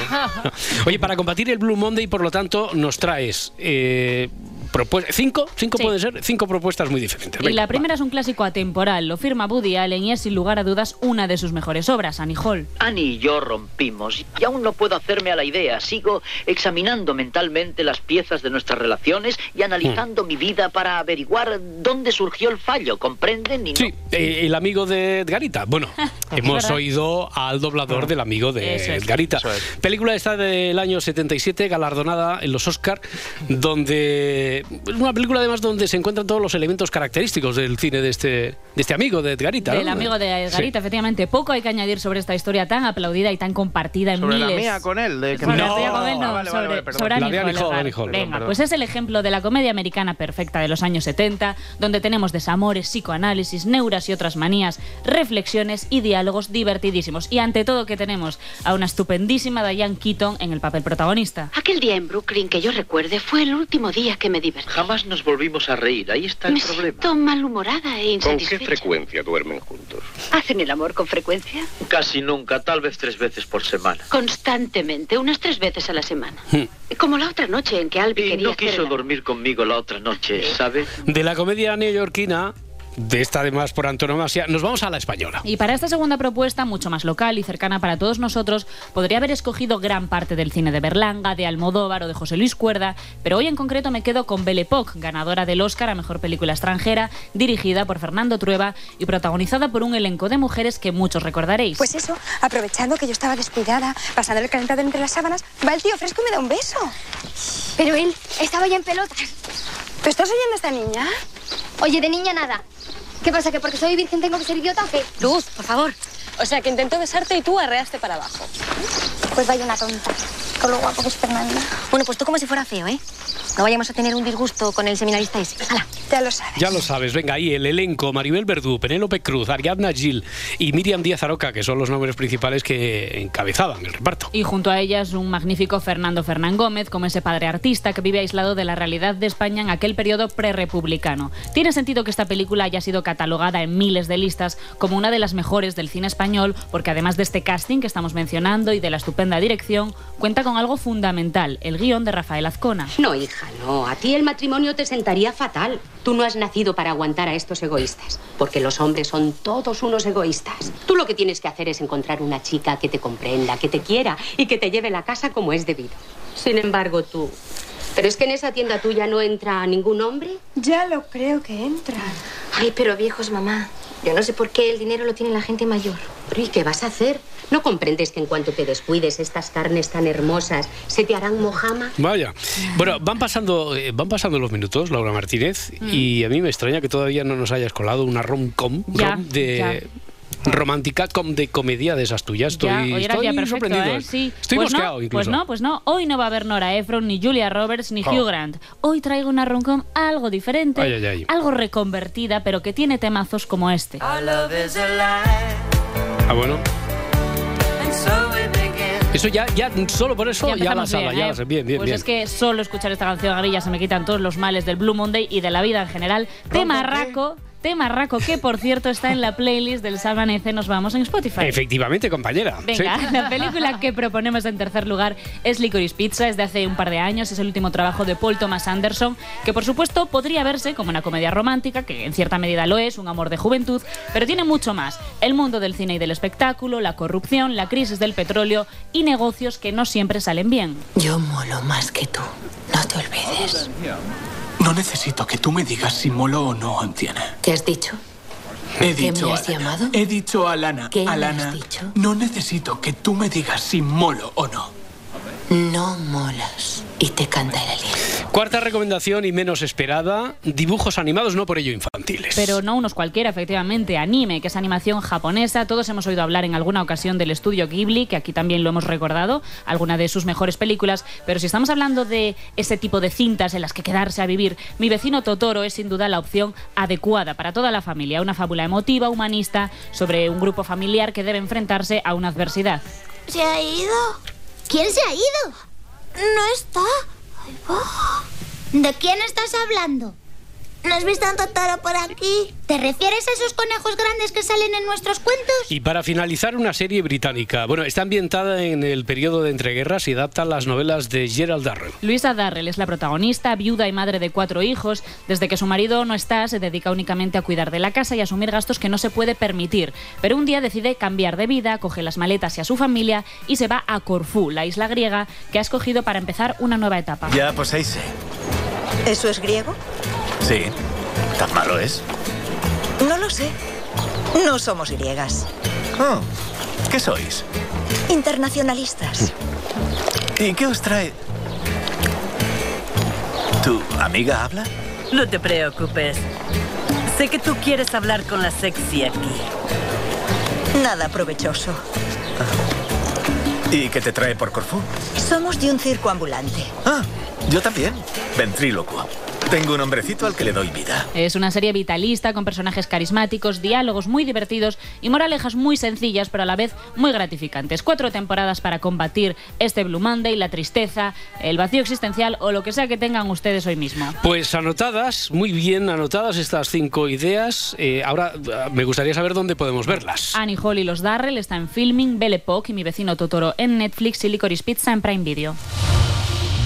[LAUGHS] Oye, para combatir el Blue Monday, por lo tanto, nos traes eh, propues- cinco, cinco Sí. puede ser, cinco propuestas muy diferentes. Y la primera es un clásico atemporal, lo firma Woody Allen y es sin lugar a dudas una de sus mejores obras, Annie Hall. Annie y yo rompimos y aún no puedo hacerme a la idea. Sigo examinando mentalmente las piezas de nuestras relaciones y analizando Hmm. mi vida para averiguar dónde surgió el fallo. ¿Comprenden? Y no- Sí, eh, el amigo de Edgarita. Bueno, [LAUGHS] hemos oído al doblador del amigo de Eso es. Edgarita. Película esta del año 77, galardonada en los Oscar, donde es una película además donde se encuentran todos los elementos característicos del cine de este de este amigo de Edgarita. ¿no? Del amigo de Edgarita, efectivamente. Poco hay que añadir sobre esta historia tan aplaudida y tan compartida en Sobre la miles. mía con él. De que Sobre me- la tuya con él, no, Ah, vale, sobre, vale, vale, sobre Annie La Hall, Hall, Hall, Venga, perdón. pues es el ejemplo de la comedia americana perfecta de los años 70, donde tenemos desamores, psicoanálisis, neuras y otras manías, reflexiones y diálogos divertidísimos. Y ante todo que tenemos a una estupendísima Diane Keaton en el papel protagonista. Aquel día en Brooklyn que yo recuerde fue el último día que me Jamás nos volvimos a reír. Ahí está el Me problema. siento malhumorada e ¿Con qué insatisfecha. frecuencia duermen juntos? ¿Hacen el amor con frecuencia? Casi nunca, tal vez tres veces por semana. Constantemente, unas tres veces a la semana. Como la otra noche en que Albi Y quería no quiso dormir conmigo la otra noche, ¿sabe? De la comedia neoyorquina, de esta además por antonomasia, nos vamos a la española. Y para esta segunda propuesta, mucho más local y cercana para todos nosotros, podría haber escogido gran parte del cine de Berlanga, de Almodóvar o de José Luis Cuerda, pero hoy en concreto me quedo con Belle Époque, ganadora del Oscar a Mejor Película Extranjera, dirigida por Fernando Trueba y protagonizada por un elenco de mujeres que muchos recordaréis. Pues eso, aprovechando que yo estaba descuidada, pasando el calentador entre las sábanas, va el tío fresco y me da un beso. Pero él estaba ya en pelotas. ¿Tú estás oyendo a esta niña? Oye, de niña nada. ¿Qué pasa? ¿Que porque soy virgen tengo que ser idiota o qué? Luz, por favor. O sea, que intentó besarte y tú arreaste para abajo. Pues vaya una tonta. Con lo guapo que es Fernanda. Bueno, pues tú como si fuera feo, ¿eh? No vayamos a tener un disgusto con el seminarista ese. ¡Hala! Ya lo sabes. Ya lo sabes, venga, ahí el elenco, Maribel Verdú, Penélope Cruz, Ariadna Gil y Miriam Díaz Aroca, que son los nombres principales que encabezaban el reparto. Y junto a ellas un magnífico Fernando Fernán Gómez, como ese padre artista que vive aislado de la realidad de España en aquel periodo prerepublicano. Tiene sentido que esta película haya sido catalogada en miles de listas como una de las mejores del cine español, porque además de este casting que estamos mencionando y de la estupenda dirección, cuenta con algo fundamental, el guion de Rafael Azcona. No, hija, no. A ti el matrimonio te sentaría fatal. Tú no has nacido para aguantar a estos egoístas, porque los hombres son todos unos egoístas. Tú lo que tienes que hacer es encontrar una chica que te comprenda, que te quiera y que te lleve la casa como es debido. Sin embargo, tú... ¿Pero es que en esa tienda tuya no entra ningún hombre? Ya lo creo que entra. Ay, pero viejos, mamá. Yo no sé por qué el dinero lo tiene la gente mayor. ¿Pero y qué vas a hacer? ¿No comprendes que en cuanto te descuides estas carnes tan hermosas se te harán mojama? Vaya. Bueno, van pasando, eh, van pasando los minutos, Laura Martínez, y a mí me extraña que todavía no nos hayas colado una rom-com rom de... ya. Romántica com de comedia de esas tuyas. Estoy, Ya, hoy era estoy día perfecto, sorprendido. ¿eh? Sí. Estoy pues mosqueado no, incluso. Pues no, pues no. Hoy no va a haber Nora Ephron, ni Julia Roberts, ni Oh. Hugh Grant. Hoy traigo una romcom algo diferente, Ay, ay, ay. algo reconvertida, pero que tiene temazos como este. Ah, bueno. Eso ya, ya solo por eso ya, la empezamos sala, bien, ya ¿eh? la sé. Bien, bien, Pues bien. es que solo escuchar esta canción a mí ya se me quitan todos los males del Blue Monday y de la vida en general. Tema raco, tema raco que por cierto está en la playlist del Salvanece Nos Vamos en Spotify. Efectivamente, compañera. Venga, Sí. la película que proponemos en tercer lugar es Licorice Pizza, es de hace un par de años, es el último trabajo de Paul Thomas Anderson, que por supuesto podría verse como una comedia romántica, que en cierta medida lo es, un amor de juventud, pero tiene mucho más. El mundo del cine y del espectáculo, la corrupción, la crisis del petróleo y negocios que no siempre salen bien. Yo molo más que tú. No te olvides. No necesito que tú me digas si molo o no, Antiene. ¿Qué has dicho? He ¿Qué dicho me has a Lana. llamado? He dicho a Lana. ¿Qué a me Lana, has dicho? No necesito que tú me digas si molo o no. No molas. Y te canta el aliento. Cuarta recomendación y menos esperada, dibujos animados, no por ello infantiles. Pero no unos cualquiera, efectivamente, anime, que es animación japonesa. Todos hemos oído hablar en alguna ocasión del estudio Ghibli, que aquí también lo hemos recordado, alguna de sus mejores películas. Pero si estamos hablando de ese tipo de cintas en las que quedarse a vivir, Mi vecino Totoro es sin duda la opción adecuada para toda la familia. Una fábula emotiva, humanista, sobre un grupo familiar que debe enfrentarse a una adversidad. ¿Se ha ido? ¿Quién se ha ido? No está. ¿De quién estás hablando? ¿No has visto a un Totoro por aquí? ¿Te refieres a esos conejos grandes que salen en nuestros cuentos? Y para finalizar, una serie británica. Bueno, está ambientada en el periodo de entreguerras y adapta las novelas de Gerald Darrell. Luisa Darrell es la protagonista, viuda y madre de cuatro hijos. Desde que su marido no está, se dedica únicamente a cuidar de la casa y asumir gastos que no se puede permitir. Pero un día decide cambiar de vida, coge las maletas y a su familia y se va a Corfú, la isla griega que ha escogido para empezar una nueva etapa. Ya poseíse. ¿Eso es griego? Sí. ¿Tan malo es? No lo sé. No somos griegas. Oh, ¿Qué sois? Internacionalistas. ¿Y qué os trae? ¿Tu amiga habla? No te preocupes. Sé que tú quieres hablar con la sexy aquí. Nada provechoso. ¿Y qué te trae por Corfú? Somos de un circo ambulante. Ah, yo también. Ventrílocuo. Tengo un hombrecito al que le doy vida. Es una serie vitalista con personajes carismáticos, diálogos muy divertidos y moralejas muy sencillas, pero a la vez muy gratificantes. Cuatro temporadas para combatir este Blue Monday, la tristeza, el vacío existencial o lo que sea que tengan ustedes hoy mismo. Pues anotadas, muy bien anotadas estas cinco ideas. Eh, ahora eh, me gustaría saber dónde podemos verlas. Annie Hall y los Darrell está en Filming, Belle Époque y mi vecino Totoro en Netflix y Licorice Pizza en Prime Video.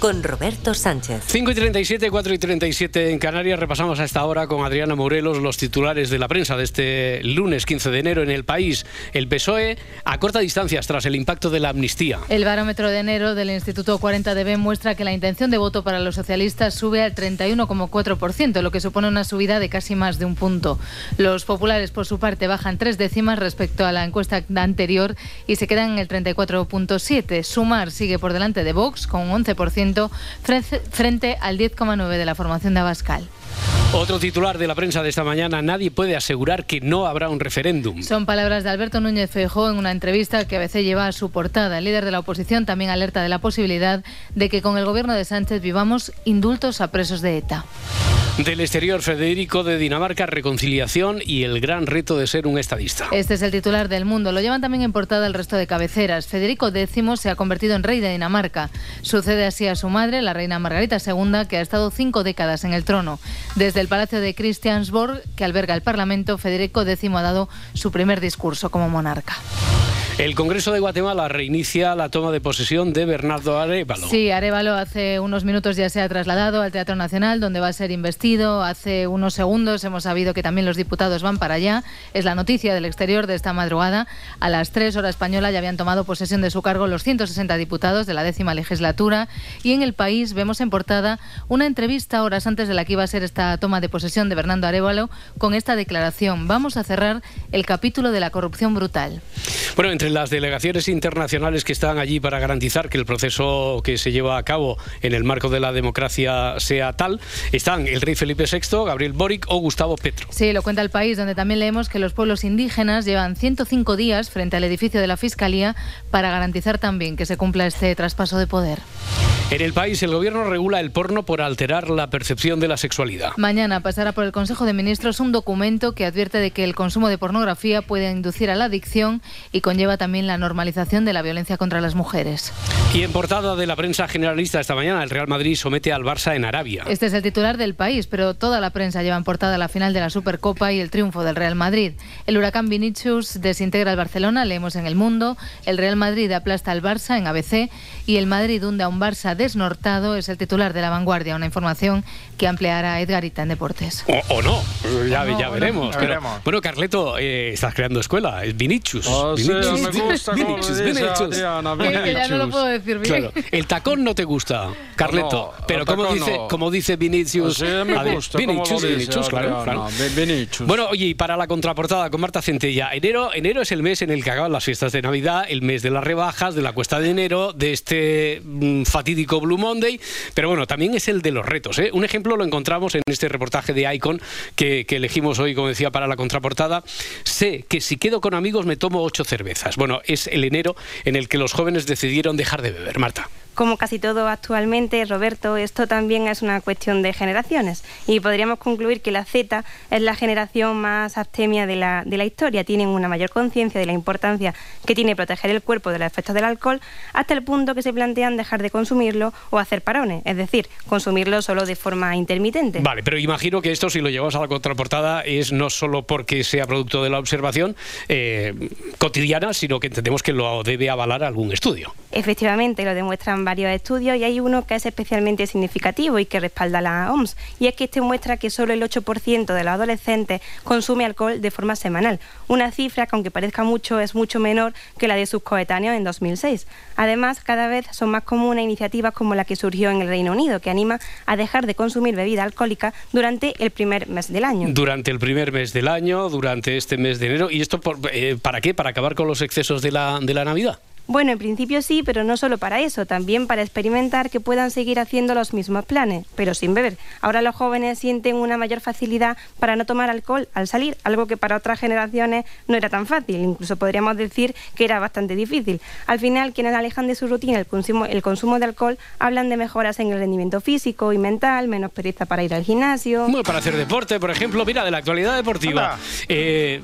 Con Roberto Sánchez. 5 y 37, 4 y 37 en Canarias. Repasamos a esta hora con Adriana Morelos los titulares de la prensa de este lunes 15 de enero en el país. El PSOE a corta distancia tras el impacto de la amnistía. El barómetro de enero del Instituto 40DB muestra que la intención de voto para los socialistas sube al 31,4%, lo que supone una subida de casi más de un punto. Los populares, por su parte, bajan tres décimas respecto a la encuesta anterior y se quedan en el 34,7%. Sumar sigue por delante de Vox con un 11% frente- frente al 10,9% de la formación de Abascal. Otro titular de la prensa de esta mañana, nadie puede asegurar que no habrá un referéndum. Son palabras de Alberto Núñez Feijóo en una entrevista que ABC lleva a su portada. El líder de la oposición también alerta de la posibilidad de que con el gobierno de Sánchez vivamos indultos a presos de ETA. Del exterior, Federico de Dinamarca, reconciliación y el gran reto de ser un estadista. Este es el titular del mundo. Lo llevan también en portada el resto de cabeceras. Federico X se ha convertido en rey de Dinamarca. Sucede así a su madre, la reina Margarita II, que ha estado cinco décadas en el trono. Desde el Palacio de Christiansborg, que alberga el Parlamento, Federico X ha dado su primer discurso como monarca. El Congreso de Guatemala reinicia la toma de posesión de Bernardo Arevalo. Sí, Arevalo hace unos minutos ya se ha trasladado al Teatro Nacional, donde va a ser investido. Hace unos segundos hemos sabido que también los diputados van para allá. Es la noticia del exterior de esta madrugada. A las 3 horas española ya habían tomado posesión de su cargo los 160 diputados de la décima legislatura. Y en el país vemos en portada una entrevista horas antes de la que iba a ser esta toma de posesión de Bernardo Arevalo con esta declaración. Vamos a cerrar el capítulo de la corrupción brutal. Bueno, entre las delegaciones internacionales que están allí para garantizar que el proceso que se lleva a cabo en el marco de la democracia sea tal, están el rey Felipe VI, Gabriel Boric o Gustavo Petro. Sí, lo cuenta el país, donde también leemos que los pueblos indígenas llevan 105 días frente al edificio de la Fiscalía para garantizar también que se cumpla este traspaso de poder. En el país, el gobierno regula el porno por alterar la percepción de la sexualidad. Mañana pasará por el Consejo de Ministros un documento que advierte de que el consumo de pornografía puede inducir a la adicción y conlleva también la normalización de la violencia contra las mujeres. Y en portada de la prensa generalista esta mañana, el Real Madrid somete al Barça en Arabia. Este es el titular del país, pero toda la prensa lleva en portada la final de la Supercopa y el triunfo del Real Madrid. El huracán Vinicius desintegra al Barcelona, leemos en El Mundo. El Real Madrid aplasta al Barça en ABC y el Madrid hunde a un Barça desnortado es el titular de la vanguardia, una información que ampliará Edgarita en Deportes. O, o no, ya, O no, ya no. veremos. Ya Pero, veremos. bueno, Carleto, eh, estás creando escuela, es Vinicius. Oh, sí, Vinicius, me gusta cómo Vinicius, lo dice Vinicius. Adriana, Que- que ya no lo puedo decir bien. Claro, el tacón no te gusta, Carleto, No, pero como dice, no. como dice Vinicius. Sí, me ver, gusta claro. Bueno, oye, y para la contraportada con Marta Centella, enero, enero es el mes en el que acaban las fiestas de Navidad, el mes de las rebajas, de la cuesta de enero, de este mm, fatídico Blue Monday, pero bueno, también es el de los retos. ¿eh? Un ejemplo lo encontramos en este reportaje de Icon que, que elegimos hoy, como decía, para la contraportada. Sé que si quedo con amigos me tomo ocho cervezas. Bueno, es el enero en el que los jóvenes decidieron dejar de beber. Marta. Como casi todo actualmente, Roberto, esto también es una cuestión de generaciones. Y podríamos concluir que la Z es la generación más abstemia de la, de la historia. Tienen una mayor conciencia de la importancia que tiene proteger el cuerpo de los efectos del alcohol, hasta el punto que se plantean dejar de consumirlo o hacer parones, es decir, consumirlo solo de forma intermitente. Vale, pero imagino que esto, si lo llevamos a la contraportada, es no solo porque sea producto de la observación eh, cotidiana, sino que entendemos que lo debe avalar algún estudio. Efectivamente, lo demuestran varios estudios y hay uno que es especialmente significativo y que respalda la OMS, y es que este muestra que solo el 8% de los adolescentes consume alcohol de forma semanal, una cifra que aunque parezca mucho es mucho menor que la de sus coetáneos en 2006. Además, cada vez son más comunes iniciativas como la que surgió en el Reino Unido, que anima a dejar de consumir bebida alcohólica durante el primer mes del año. Durante el primer mes del año, durante este mes de enero. ¿Y esto por- eh, para qué? ¿Para acabar con los excesos de la, de la Navidad? Bueno, en principio sí, pero no solo para eso, también para experimentar que puedan seguir haciendo los mismos planes, pero sin beber. Ahora los jóvenes sienten una mayor facilidad para no tomar alcohol al salir, algo que para otras generaciones no era tan fácil, incluso podríamos decir que era bastante difícil. Al final, quienes alejan de su rutina el consumo, el consumo de alcohol hablan de mejoras en el rendimiento físico y mental, menos pereza para ir al gimnasio. Bueno, para hacer deporte, por ejemplo, mira, de la actualidad deportiva. Eh,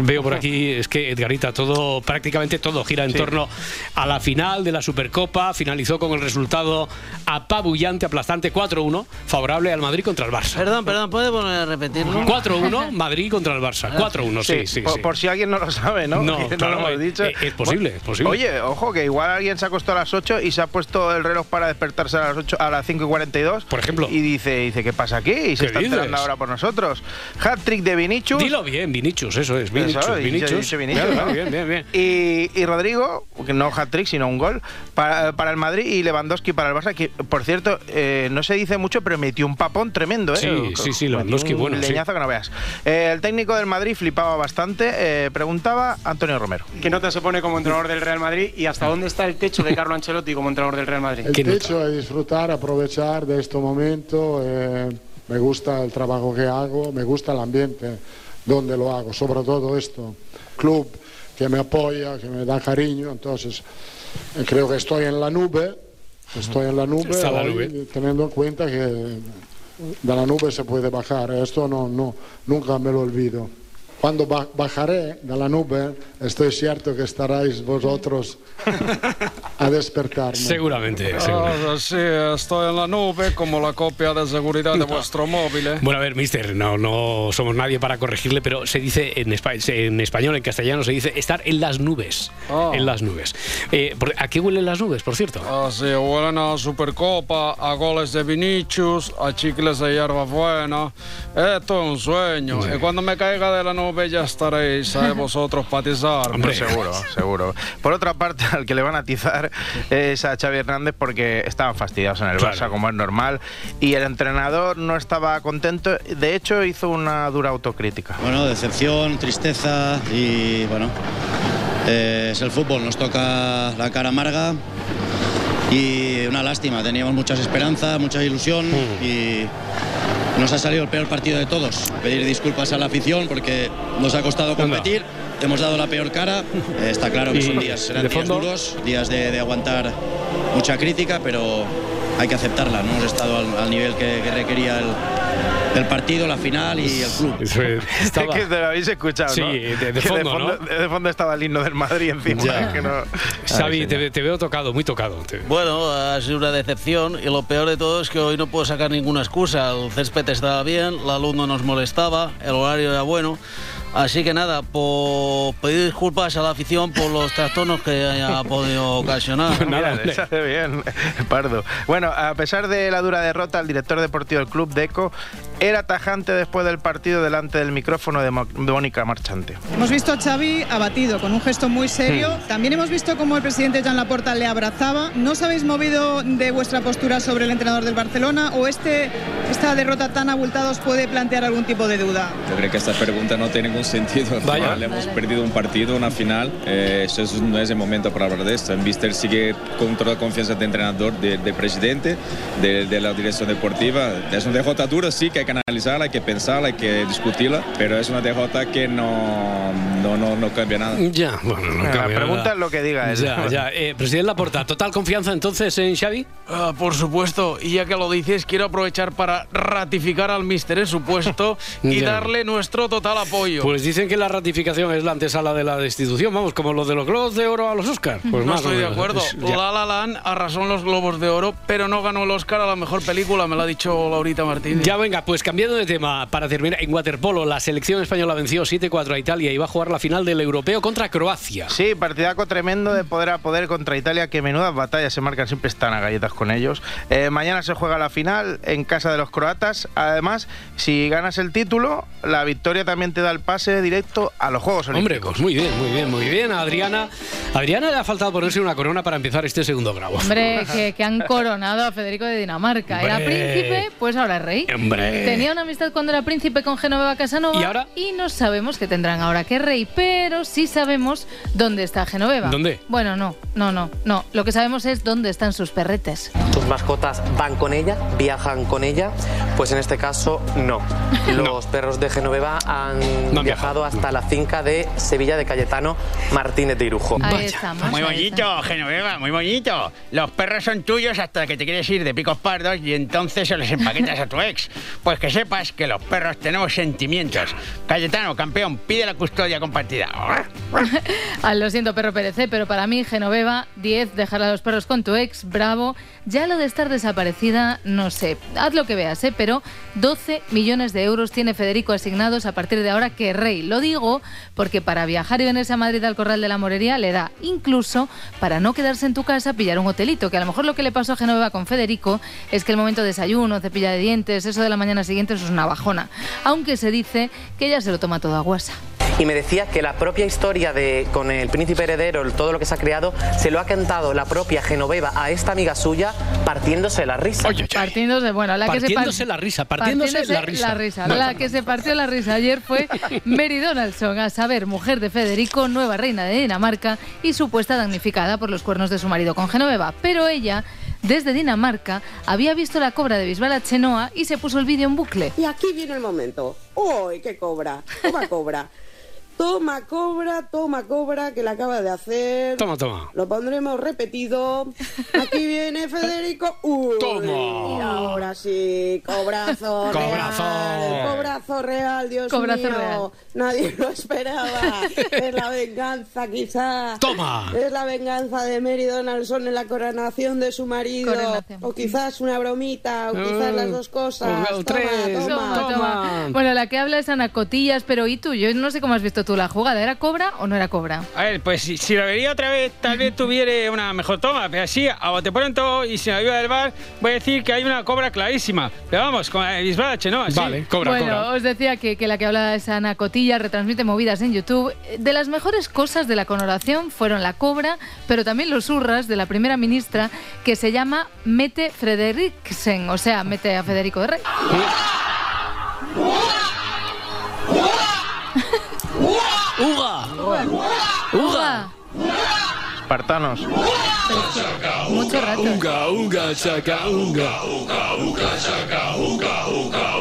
veo por aquí, es que Edgarita, todo, prácticamente todo gira en Sí. torno a la final de la Supercopa. Finalizó con el resultado apabullante, aplastante 4-1, favorable al Madrid contra el Barça. Perdón, perdón, ¿puede volver a repetirlo? [LAUGHS] 4-1, Madrid contra el Barça. [LAUGHS] 4-1, sí, sí, por, sí. por si alguien no lo sabe, ¿no? [LAUGHS] No, claro, lo hemos eh, dicho. eh, es posible, es posible. Oye, ojo, que igual alguien se ha acostado a las 8 y se ha puesto el reloj para despertarse a las 8, a las 5 y 42. Por ejemplo. Y dice, dice ¿qué pasa aquí? Y se ¿Qué está dices? enterando ahora por nosotros. Hat-trick de Vinicius. Dilo bien, Vinicius, eso es, Vinicius, Vinicius. Bien, bien, bien, bien. Y, y Rodrigo, no hat-trick, sino un gol, para, para el Madrid y Lewandowski para el Barça, que por cierto, eh, no se dice mucho, pero metió un papón tremendo, ¿eh? Sí, sí, sí, Lewandowski, un bueno, sí. leñazo que no veas. Eh, el técnico del Madrid flipaba bastante, eh, preguntaba Antonio Romero. ¿Qué nota se pone como entrenador del Real Madrid y hasta dónde está el techo de Carlo Ancelotti como entrenador del Real Madrid? El techo es disfrutar, aprovechar de este momento. eh, me gusta el trabajo que hago, me gusta el ambiente donde lo hago, sobre todo esto. Club que me apoya, que me da cariño, entonces eh, creo que estoy en la nube, estoy en la nube, la teniendo en cuenta que de la nube se puede bajar, esto no, no, nunca me lo olvido. Cuando ba- bajaré de la nube, estoy cierto que estaréis vosotros [LAUGHS] a despertarme. Seguramente, seguramente. Sí, estoy en la nube como la copia de seguridad de vuestro móvil. ¿eh? Bueno, a ver, mister, no, no somos nadie para corregirle, pero se dice en, espa- se- en español, en castellano, se dice estar en las nubes. Ah. En las nubes. Eh, ¿A qué huelen las nubes, por cierto? Ah, sí, huelen a Supercopa, a goles de Vinicius, a chicles de hierba buena. Esto es un sueño. Y cuando me caiga de la nube ya estaréis a [LAUGHS] vosotros patizar. Hombre, seguro, seguro. Por otra parte, al que le van a atizar es a Xavi Hernández porque estaban fastidiados en el Claro. Barça, como es normal, y el entrenador no estaba contento. De hecho, hizo una dura autocrítica. Bueno, decepción, tristeza y bueno, Eh, es el fútbol, nos toca la cara amarga y una lástima. Teníamos muchas esperanzas, mucha ilusión y nos ha salido el peor partido de todos. Pedir disculpas a la afición porque nos ha costado competir. Hemos dado la peor cara. Eh, está claro que son días, serán días duros, días de, de aguantar mucha crítica, pero hay que aceptarla. No hemos estado al, al nivel que, que requería el, el partido, la final y el club. Estaba- [LAUGHS] Es que te lo habéis escuchado, Sí, ¿no? de- de Que fondo, ¿no? de fondo estaba el himno del Madrid encima. Ya. que no- Xavi, te, te veo tocado, muy tocado. Bueno, ha sido una decepción y lo peor de todo es que hoy no puedo sacar ninguna excusa. El césped estaba bien, la luz no nos molestaba, el horario era bueno. Así que nada, por pedir disculpas a la afición por los trastornos que haya podido ocasionar. Mira, les hace bien, Pardo. Bueno, a pesar de la dura derrota, el director deportivo del club, Deco, era tajante después del partido delante del micrófono de Mo- de Mónica Marchante. Hemos visto a Xavi abatido, con un gesto muy serio. Hmm. También hemos visto cómo el presidente Joan Laporta le abrazaba. ¿No os habéis movido de vuestra postura sobre el entrenador del Barcelona o este, esta derrota tan abultada os puede plantear algún tipo de duda? Yo creo que esta pregunta no tiene ningún [LAUGHS] sentido. Vaya. final hemos perdido un partido, una final. Eh, eso es- no es el momento para hablar de esto. Mister sigue con toda la confianza de entrenador, de, de presidente, de, de la dirección deportiva. Es una derrota dura, sí, que hay que analizarla, hay que pensarla, hay que discutirla, pero es una derrota que no, no, no, no cambia nada. Ya, bueno, no La cambia pregunta nada. es lo que diga él. Ya, ya. Eh, presidente Laporta, ¿total confianza entonces en Xavi? Ah, por supuesto, y ya que lo dices, quiero aprovechar para ratificar al mister en su puesto [LAUGHS] y Ya. darle nuestro total apoyo. Pues dicen que la ratificación es la antesala de la destitución, vamos, como lo de los globos de oro a los Oscars. Pues no más estoy de acuerdo. Es-. La La Land arrasó en los Globos de Oro, pero no ganó el Oscar a la mejor película, me lo ha dicho Laurita Martínez. Ya venga, pues cambiando de tema, para terminar, en waterpolo la selección española venció 7-4 a Italia y va a jugar la final del europeo contra Croacia. Sí, partidaco tremendo de poder a poder contra Italia, que menudas batallas se marcan, siempre están a galletas con ellos. Eh, mañana se juega la final en casa de los croatas. Además, si ganas el título, la victoria también te da el pase directo a los Juegos Hombre, Olímpicos. pues muy bien, muy bien, muy bien. A Adriana, a Adriana le ha faltado ponerse una corona para empezar este segundo grado. Hombre, que, que han coronado a Federico de Dinamarca. Era Hombre. príncipe, pues ahora es rey. Hombre. Tenía una amistad cuando era príncipe con Genoveva Casanova. ¿Y ahora? Y no sabemos qué tendrán ahora que rey, pero sí sabemos dónde está Genoveva. ¿Dónde? Bueno, no, no, no, no. Lo que sabemos es dónde están sus perretes. ¿Tus mascotas van con ella? ¿Viajan con ella? Pues en este caso, no. [LAUGHS] Los perros de Genoveva han No han viajado hasta la finca de Sevilla de Cayetano Martínez de Irujo. Ahí estamos. Muy ahí bonito, Genoveva, muy bonito. Los perros son tuyos hasta que te quieres ir de picos pardos y entonces se los empaquetas a tu ex. Pues que sepas que los perros tenemos sentimientos. Cayetano, campeón, pide la custodia compartida. [LAUGHS] Ah, lo siento, perro PRC, pero para mí, Genoveva, 10, dejar a los perros con tu ex, bravo. Ya lo de estar desaparecida, no sé. Haz lo que veas, ¿eh? Pero 12 millones de euros tiene Federico asignados a partir de ahora que rey. Lo digo porque para viajar y venirse a Madrid al Corral de la Morería le da, incluso para no quedarse en tu casa, pillar un hotelito. Que a lo mejor lo que le pasó a Genoveva con Federico es que el momento de desayuno, cepilla de dientes, eso de la mañana siguiente, eso es una bajona. Aunque se dice que ella se lo toma todo a guasa. Y me decía que la propia historia de con el príncipe heredero, todo lo que se ha creado, se lo ha cantado la propia Genoveva a esta amiga suya partiéndose la risa. Partiéndose, bueno, la que se Partiéndose la risa, partiéndose la risa. La, Bueno. que se partió la risa ayer fue [LAUGHS] Mary Donaldson, a saber, mujer de Federico, nueva reina de Dinamarca y supuesta damnificada por los cuernos de su marido con Genoveva. Pero ella, desde Dinamarca, había visto la cobra de Bisbal a Chenoa y se puso el vídeo en bucle. Y aquí viene el momento. ¡Uy, qué cobra! Toma cobra. Toma cobra, toma cobra, que la acaba de hacer. Toma, toma. Lo pondremos repetido. Aquí viene Federico. ¡Uy! Toma. Y ahora sí, cobrazo, [LAUGHS] Cobrazo. real. Cobrazo real, Dios Cobrazo mío. real. Nadie lo esperaba. [LAUGHS] es la venganza, quizá. Toma. Es la venganza de Mary Donaldson en la coronación de su marido. Coronación. O quizás una bromita, o quizás las dos cosas. o Toma, tres. toma. Toma, toma. Bueno, la que habla es Ana Cotillas, pero ¿y tú? Yo no sé cómo has visto tú la jugada. ¿Era cobra o no era cobra? A ver, pues si, si lo vería otra vez, tal vez tuviera una mejor toma. Pero así, a bote pronto y sin ayuda del bar, voy a decir que hay una cobra clarísima. Pero vamos, con el Bisbalache, ¿no? Así. Vale, cobra, bueno, cobra. os decía que, que la que habla es Ana Cotilla, retransmite movidas en YouTube. De las mejores cosas de la coronación fueron la cobra, pero también los hurras de la primera ministra, que se llama Mete Frederiksen, o sea, mete a Federico de Rey. Uga. Uga. Espartanos. Mucho rato. Unga, unga, chaca, unga.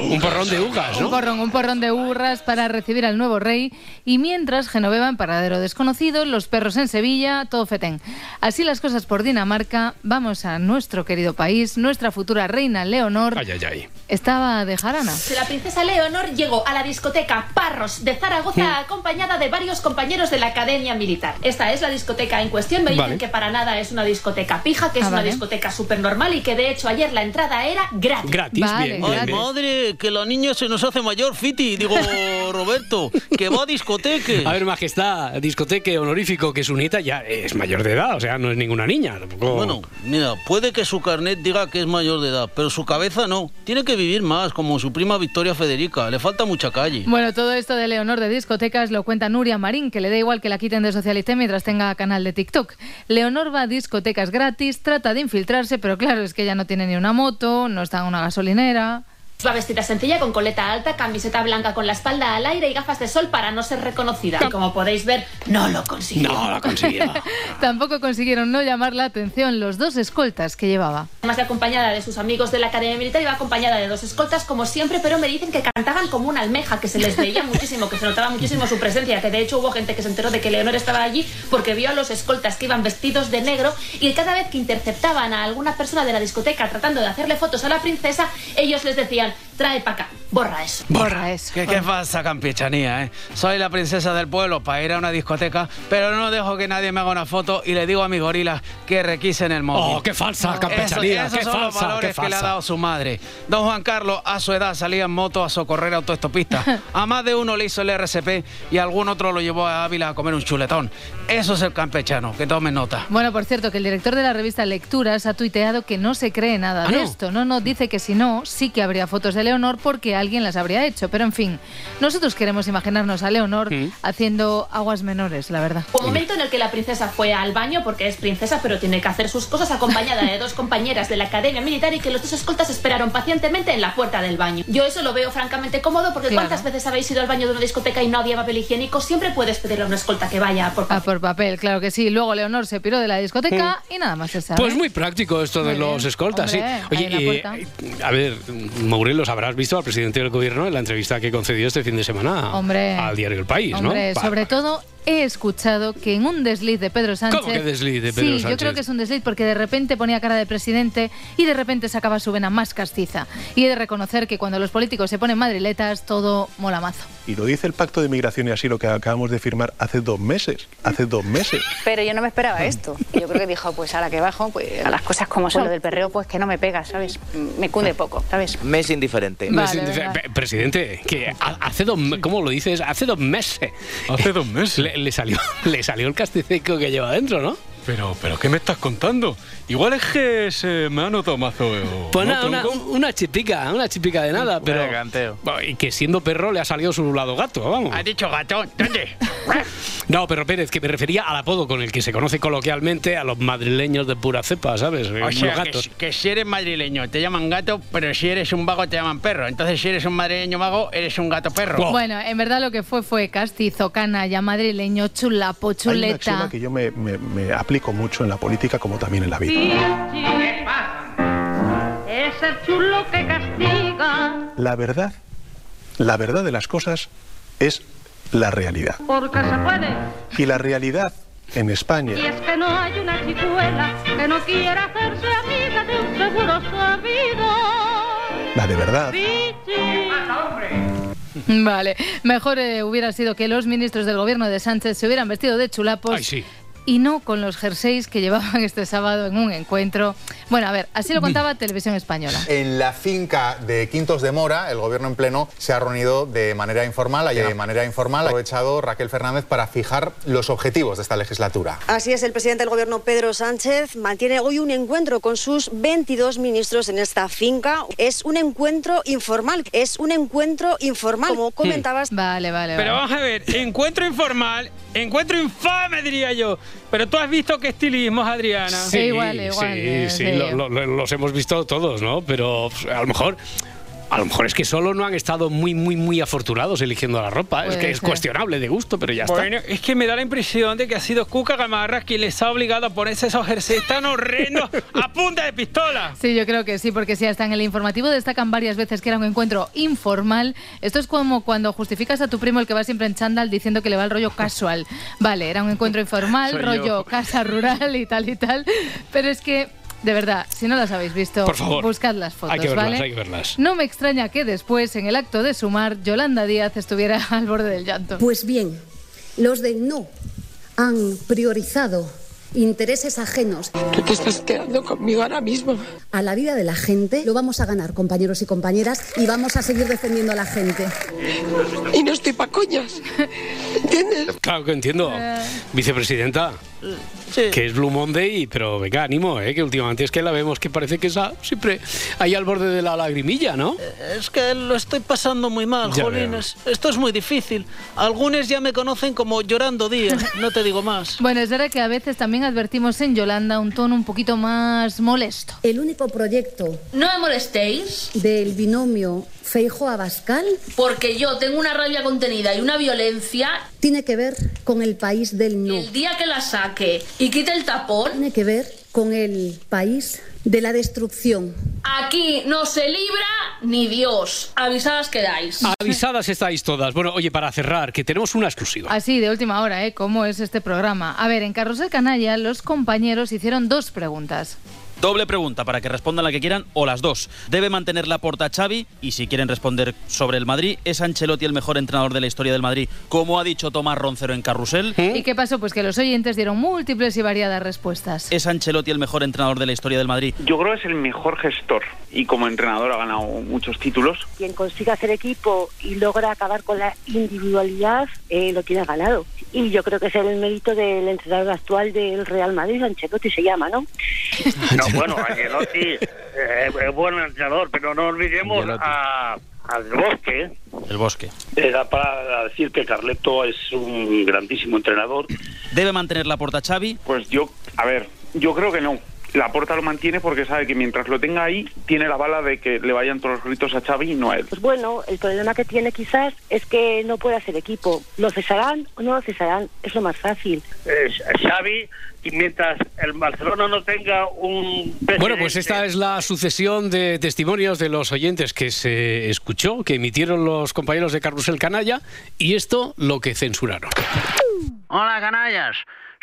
Un porrón de ugas, Un ¿no? porrón, un porrón de hurras para recibir al nuevo rey y mientras Genoveva en paradero desconocido, los perros en Sevilla, todo fetén. Así las cosas por Dinamarca, vamos a nuestro querido país, nuestra futura reina Leonor Ay, ay, ay. estaba de jarana. La princesa Leonor llegó a la discoteca Parros de Zaragoza acompañada de varios compañeros de la Academia Militar. Esta es la discoteca en cuestión. Me dicen Vale. que para nada es una discoteca pija, que es Ah, una vale. discoteca súper normal y que de hecho ayer la entrada era gratis. Ay, madre, que la niña se nos hace mayor, Fiti. Digo, [LAUGHS] Roberto, que va a discoteque. A ver, majestad, discoteque honorífico que su nieta ya es mayor de edad, o sea, no es ninguna niña. Tampoco... Bueno, mira, puede que su carnet diga que es mayor de edad, pero su cabeza no. Tiene que vivir más, como su prima Victoria Federica. Le falta mucha calle. Bueno, todo esto de Leonor de discotecas lo cuenta Nuria Marín, que le da igual que la quiten de Socialite mientras tenga canal de TikTok. Leonor va a discotecas gratis, trata de infiltrarse, pero claro, es que ella no tiene ni una moto, no está en una gasolinera. Vestida sencilla con coleta alta, camiseta blanca con la espalda al aire y gafas de sol para no ser reconocida. Y como podéis ver, no lo consiguió. No lo consiguió. [LAUGHS] Tampoco consiguieron no llamar la atención los dos escoltas que llevaba. Además de acompañada de sus amigos de la Academia Militar, iba acompañada de dos escoltas, como siempre, pero me dicen que cantaban como una almeja, que se les veía [LAUGHS] muchísimo, que se notaba muchísimo su presencia, que de hecho hubo gente que se enteró de que Leonor estaba allí porque vio a los escoltas que iban vestidos de negro y cada vez que interceptaban a alguna persona de la discoteca tratando de hacerle fotos a la princesa, ellos les decían, trae para acá, borra eso. Borra eso. ¿Qué, qué pasa, campechanía, eh? Soy la princesa del pueblo para ir a una discoteca, pero no dejo que nadie me haga una foto y le digo a mis gorilas que requisen el móvil. Oh, qué falsa Eso- campechanía, esos qué son los falsa, valores qué que le ha falsa. dado su madre. Don Juan Carlos, a su edad, salía en moto a socorrer autoestopistas. [LAUGHS] A más de uno le hizo el RCP y algún otro lo llevó a Ávila a comer un chuletón. Eso es el campechano, que tomen nota. Bueno, por cierto, que el director de la revista Lecturas ha tuiteado que no se cree nada Ah, de ¿no? esto. No, no, dice que si no, sí que habría fotos de Leonor porque alguien las habría hecho. Pero en fin, nosotros queremos imaginarnos a Leonor haciendo aguas menores, la verdad. Hubo un momento en el que la princesa fue al baño porque es princesa pero tiene que hacer sus cosas acompañada de dos compañeras de la academia militar y que los dos escoltas esperaron pacientemente en la puerta del baño. Yo eso lo veo francamente cómodo porque Claro. ¿cuántas veces habéis ido al baño de una discoteca y no había papel higiénico? Siempre puedes pedirle a una escolta que vaya por Ah, por papel, claro que sí. Luego Leonor se piró de la discoteca y nada más se sabe. Pues muy práctico esto de Muy bien. los escoltas, Hombre, sí. la eh, puerta. a ver, Morelos, habrás visto al presidente del gobierno en la entrevista que concedió este fin de semana Hombre. al diario El País, Hombre, ¿no? Sobre todo he escuchado que en un desliz de Pedro Sánchez. ¿Cómo que desliz de Pedro sí, yo creo que es un desliz porque de repente ponía cara de presidente y de repente sacaba su vena más castiza. Y he de reconocer que cuando los políticos se ponen madriletas, todo mola mazo. Y lo dice el Pacto de Migración y Asilo que acabamos de firmar hace dos meses. Hace dos meses. Pero yo no me esperaba esto. Yo creo que dijo, pues a la que bajo, pues a las cosas como son. Lo del perreo, pues que no me pega, ¿sabes? Me cunde poco, ¿sabes? Me es indiferente. No es indife- Pe- Presidente, que ha- hace dos, ¿cómo lo dices? Hace dos meses. Hace dos meses. [LAUGHS] Le, le salió, le salió el casticeco que lleva dentro, ¿no? Pero, pero, ¿qué me estás contando? Igual es que se me ha notado mazo. Pues ¿no, nada, una, una chipica, una chipica de nada, pero. Bueno, Y que siendo perro le ha salido su lado gato, vamos. ¿Has dicho gato? ¿Dónde? [LAUGHS] No, pero Pérez, que me refería al apodo con el que se conoce coloquialmente a los madrileños de pura cepa, ¿sabes? O los sea, que, gatos. que si eres madrileño te llaman gato, pero si eres un vago te llaman perro. Entonces, si eres un madrileño vago, eres un gato perro. Bueno, en verdad lo que fue fue castizo, canalla, madrileño, chulapo, Hay una chuleta. que yo me, me- me aplico mucho en la política como también en la vida. Es el chulo que castiga, La verdad, la verdad de las cosas es la realidad. porque se puede. Y la realidad en España Y es que no hay una chicuela que no quiera hacerse amiga de un seguro sabido. la de verdad. Vale, mejor eh, hubiera sido que los ministros del gobierno de Sánchez se hubieran vestido de chulapos Ay, sí. Y no con los jerseys que llevaban este sábado en un encuentro. Bueno, a ver, así lo contaba Televisión Española. En la finca de Quintos de Mora, el gobierno en pleno se ha reunido de manera informal. y De manera informal ha aprovechado Raquel Fernández para fijar los objetivos de esta legislatura. Así es, el presidente del gobierno Pedro Sánchez mantiene hoy un encuentro con sus 22 ministros en esta finca. Es un encuentro informal, es un encuentro informal, como comentabas. Vale, vale. Pero vamos a ver, encuentro informal, encuentro infame, diría yo. Pero tú has visto qué estilismo, Adriana. Sí, sí, sí, lo- lo- lo- los hemos visto todos, ¿no? Pero pues, a lo mejor A lo mejor es que solo no han estado muy, muy, muy afortunados eligiendo la ropa. es que es ser. cuestionable de gusto, pero ya Bueno, está. es que me da la impresión de que ha sido Cuca Gamarra quien les ha obligado a ponerse esos jerseys tan horrendos a punta de pistola. Sí, yo creo que sí, porque si hasta en el informativo destacan varias veces que era un encuentro informal, esto es como cuando justificas a tu primo el que va siempre en chándal diciendo que le va el rollo casual. Vale, era un encuentro informal, rollo yo. casa rural y tal y tal, pero es que, de verdad, si no las habéis visto, Por favor. buscad las fotos, Hay que verlas, ¿vale? hay que verlas. No me extraña que después, en el acto de sumar, Yolanda Díaz estuviera [LAUGHS] al borde del llanto. Pues bien, los del no han priorizado intereses ajenos. Tú te estás quedando conmigo ahora mismo. A la vida de la gente lo vamos a ganar, compañeros y compañeras, y vamos a seguir defendiendo a la gente. Y no estoy pa' coñas. ¿Entiendes? Claro que entiendo. Vicepresidenta, que es Blue Monday, pero venga, ánimo, ¿eh? que últimamente es que la vemos que parece que está siempre ahí al borde de la lagrimilla, ¿no? Es que lo estoy pasando muy mal, Ya Jolines. Esto es muy difícil. Algunos ya me conocen como llorando día, [LAUGHS] no te digo más. Bueno, es verdad que a veces también advertimos en Yolanda un tono un poquito más molesto. El único proyecto No me molestéis, del binomio Feijo-Abascal porque yo tengo una rabia contenida y una violencia. tiene que ver con el país del no. El día que la saque y quite el tapón, Tiene que ver con el país de la destrucción. aquí no se libra ni Dios. Avisadas quedáis. Avisadas estáis todas. Bueno, oye, para cerrar, que tenemos una exclusiva. Así, de última hora, ¿eh? ¿Cómo es este programa? A ver, en Carrusel Canalla, los compañeros hicieron dos preguntas. Doble pregunta para que respondan la que quieran o las dos. ¿Debe mantener la porta Xavi? Y si quieren responder sobre el Madrid, ¿es Ancelotti el mejor entrenador de la historia del Madrid? Como ha dicho Tomás Roncero en Carrusel. ¿Y qué pasó? Pues que los oyentes dieron múltiples y variadas respuestas. ¿Es Ancelotti el mejor entrenador de la historia del Madrid? Yo creo que es el mejor gestor y como entrenador ha ganado muchos títulos. Quien consiga hacer equipo y logra acabar con la individualidad, eh, lo tiene ganado. Y yo creo que es el mérito del entrenador actual del Real Madrid, Ancelotti se llama, ¿no? [LAUGHS] No, bueno, Ancelotti eh, es buen entrenador, pero no olvidemos a, al Bosque. El Bosque. Era para decir que Carleto es un grandísimo entrenador. ¿Debe mantener la porta Xavi? Pues yo, a ver, yo creo que no. La Porta lo mantiene porque sabe que mientras lo tenga ahí, tiene la bala de que le vayan todos los gritos a Xavi y no a él. Pues bueno, el problema que tiene quizás es que no puede hacer equipo. ¿Lo cesarán o no lo cesarán? Es lo más fácil. Eh, Xavi, y mientras el Barcelona no tenga un Bueno, pues esta es la sucesión de testimonios de los oyentes que se escuchó, que emitieron los compañeros de Carrusel Canalla, y esto lo que censuraron. Hola, canallas.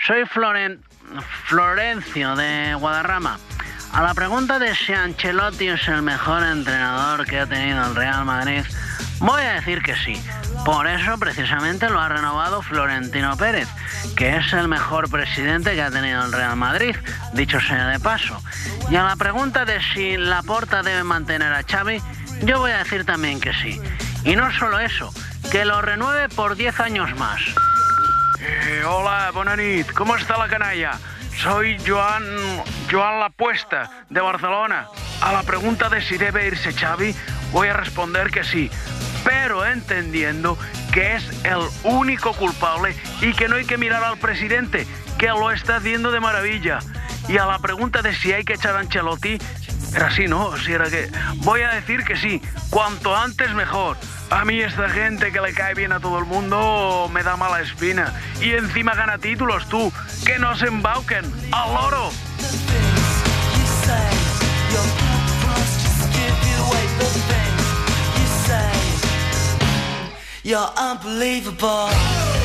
Soy Floren... Florencio de Guadarrama. A la pregunta de si Ancelotti es el mejor entrenador que ha tenido el Real Madrid, voy a decir que sí. Por eso precisamente lo ha renovado Florentino Pérez, que es el mejor presidente que ha tenido el Real Madrid, dicho sea de paso. Y a la pregunta de si Laporta debe mantener a Xavi, yo voy a decir también que sí. Y no solo eso, que lo renueve por 10 años más. Eh, hola, bona nit. ¿Cómo está la canalla? Soy Joan, Joan Lapuesta, de Barcelona. A la pregunta de si debe irse Xavi, voy a responder que sí, pero entendiendo que es el único culpable y que no hay que mirar al presidente, que lo está haciendo de maravilla. Y a la pregunta de si hay que echar a Ancelotti, era así, ¿no? Si era que... Voy a decir que sí, cuanto antes mejor. A mí esta gente que le cae bien a todo el mundo me da mala espina. Y encima gana títulos tú, que no se embauquen. ¡Al loro! You're unbelievable.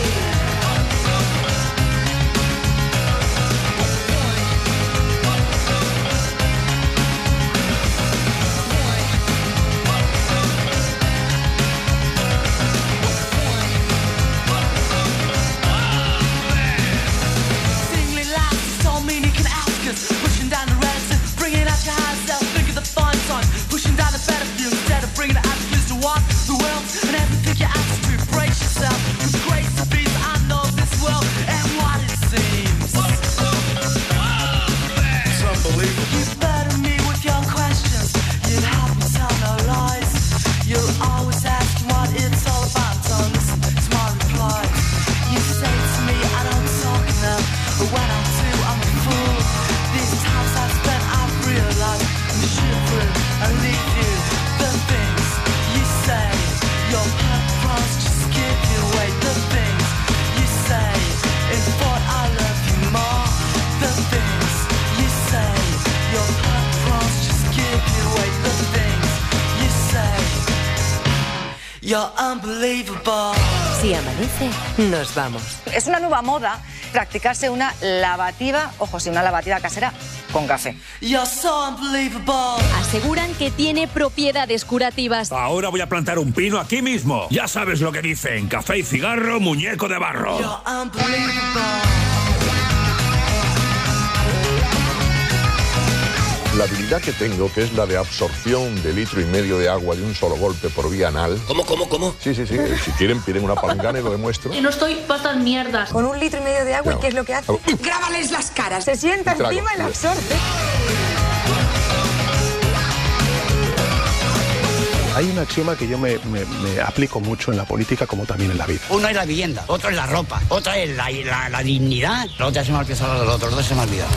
Amanece, nos vamos. Es una nueva moda practicarse una lavativa, ojo, sí, una lavativa casera con café. You're so unbelievable. Aseguran que tiene propiedades curativas. Ahora voy a plantar un pino aquí mismo. Ya sabes lo que dicen, café y cigarro, muñeco de barro. La habilidad que tengo, que es la de absorción de litro y medio de agua de un solo golpe por vía anal. ¿Cómo, cómo, cómo? Sí, sí, sí. Si quieren, piden una palangana y lo demuestro. Que no estoy patas mierdas. Con un litro y medio de agua, No. ¿y qué es lo que hace? Grábales las caras. Se sienta Y encima y la absorbe. Hay un axioma que yo me, me- me aplico mucho en la política como también en la vida. Uno es la vivienda, otro es la ropa, otra es la, la, la dignidad. La otra se me ha olvidado los dos se me ha olvidado.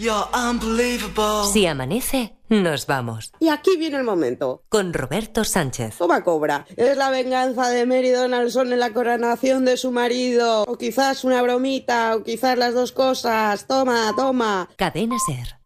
You're unbelievable. Si amanece, nos vamos. Y aquí viene el momento. Con Roberto Sánchez. Toma cobra. Es la venganza de Mary Donaldson en la coronación de su marido. O quizás una bromita, o quizás las dos cosas. Toma, toma. Cadena Ser.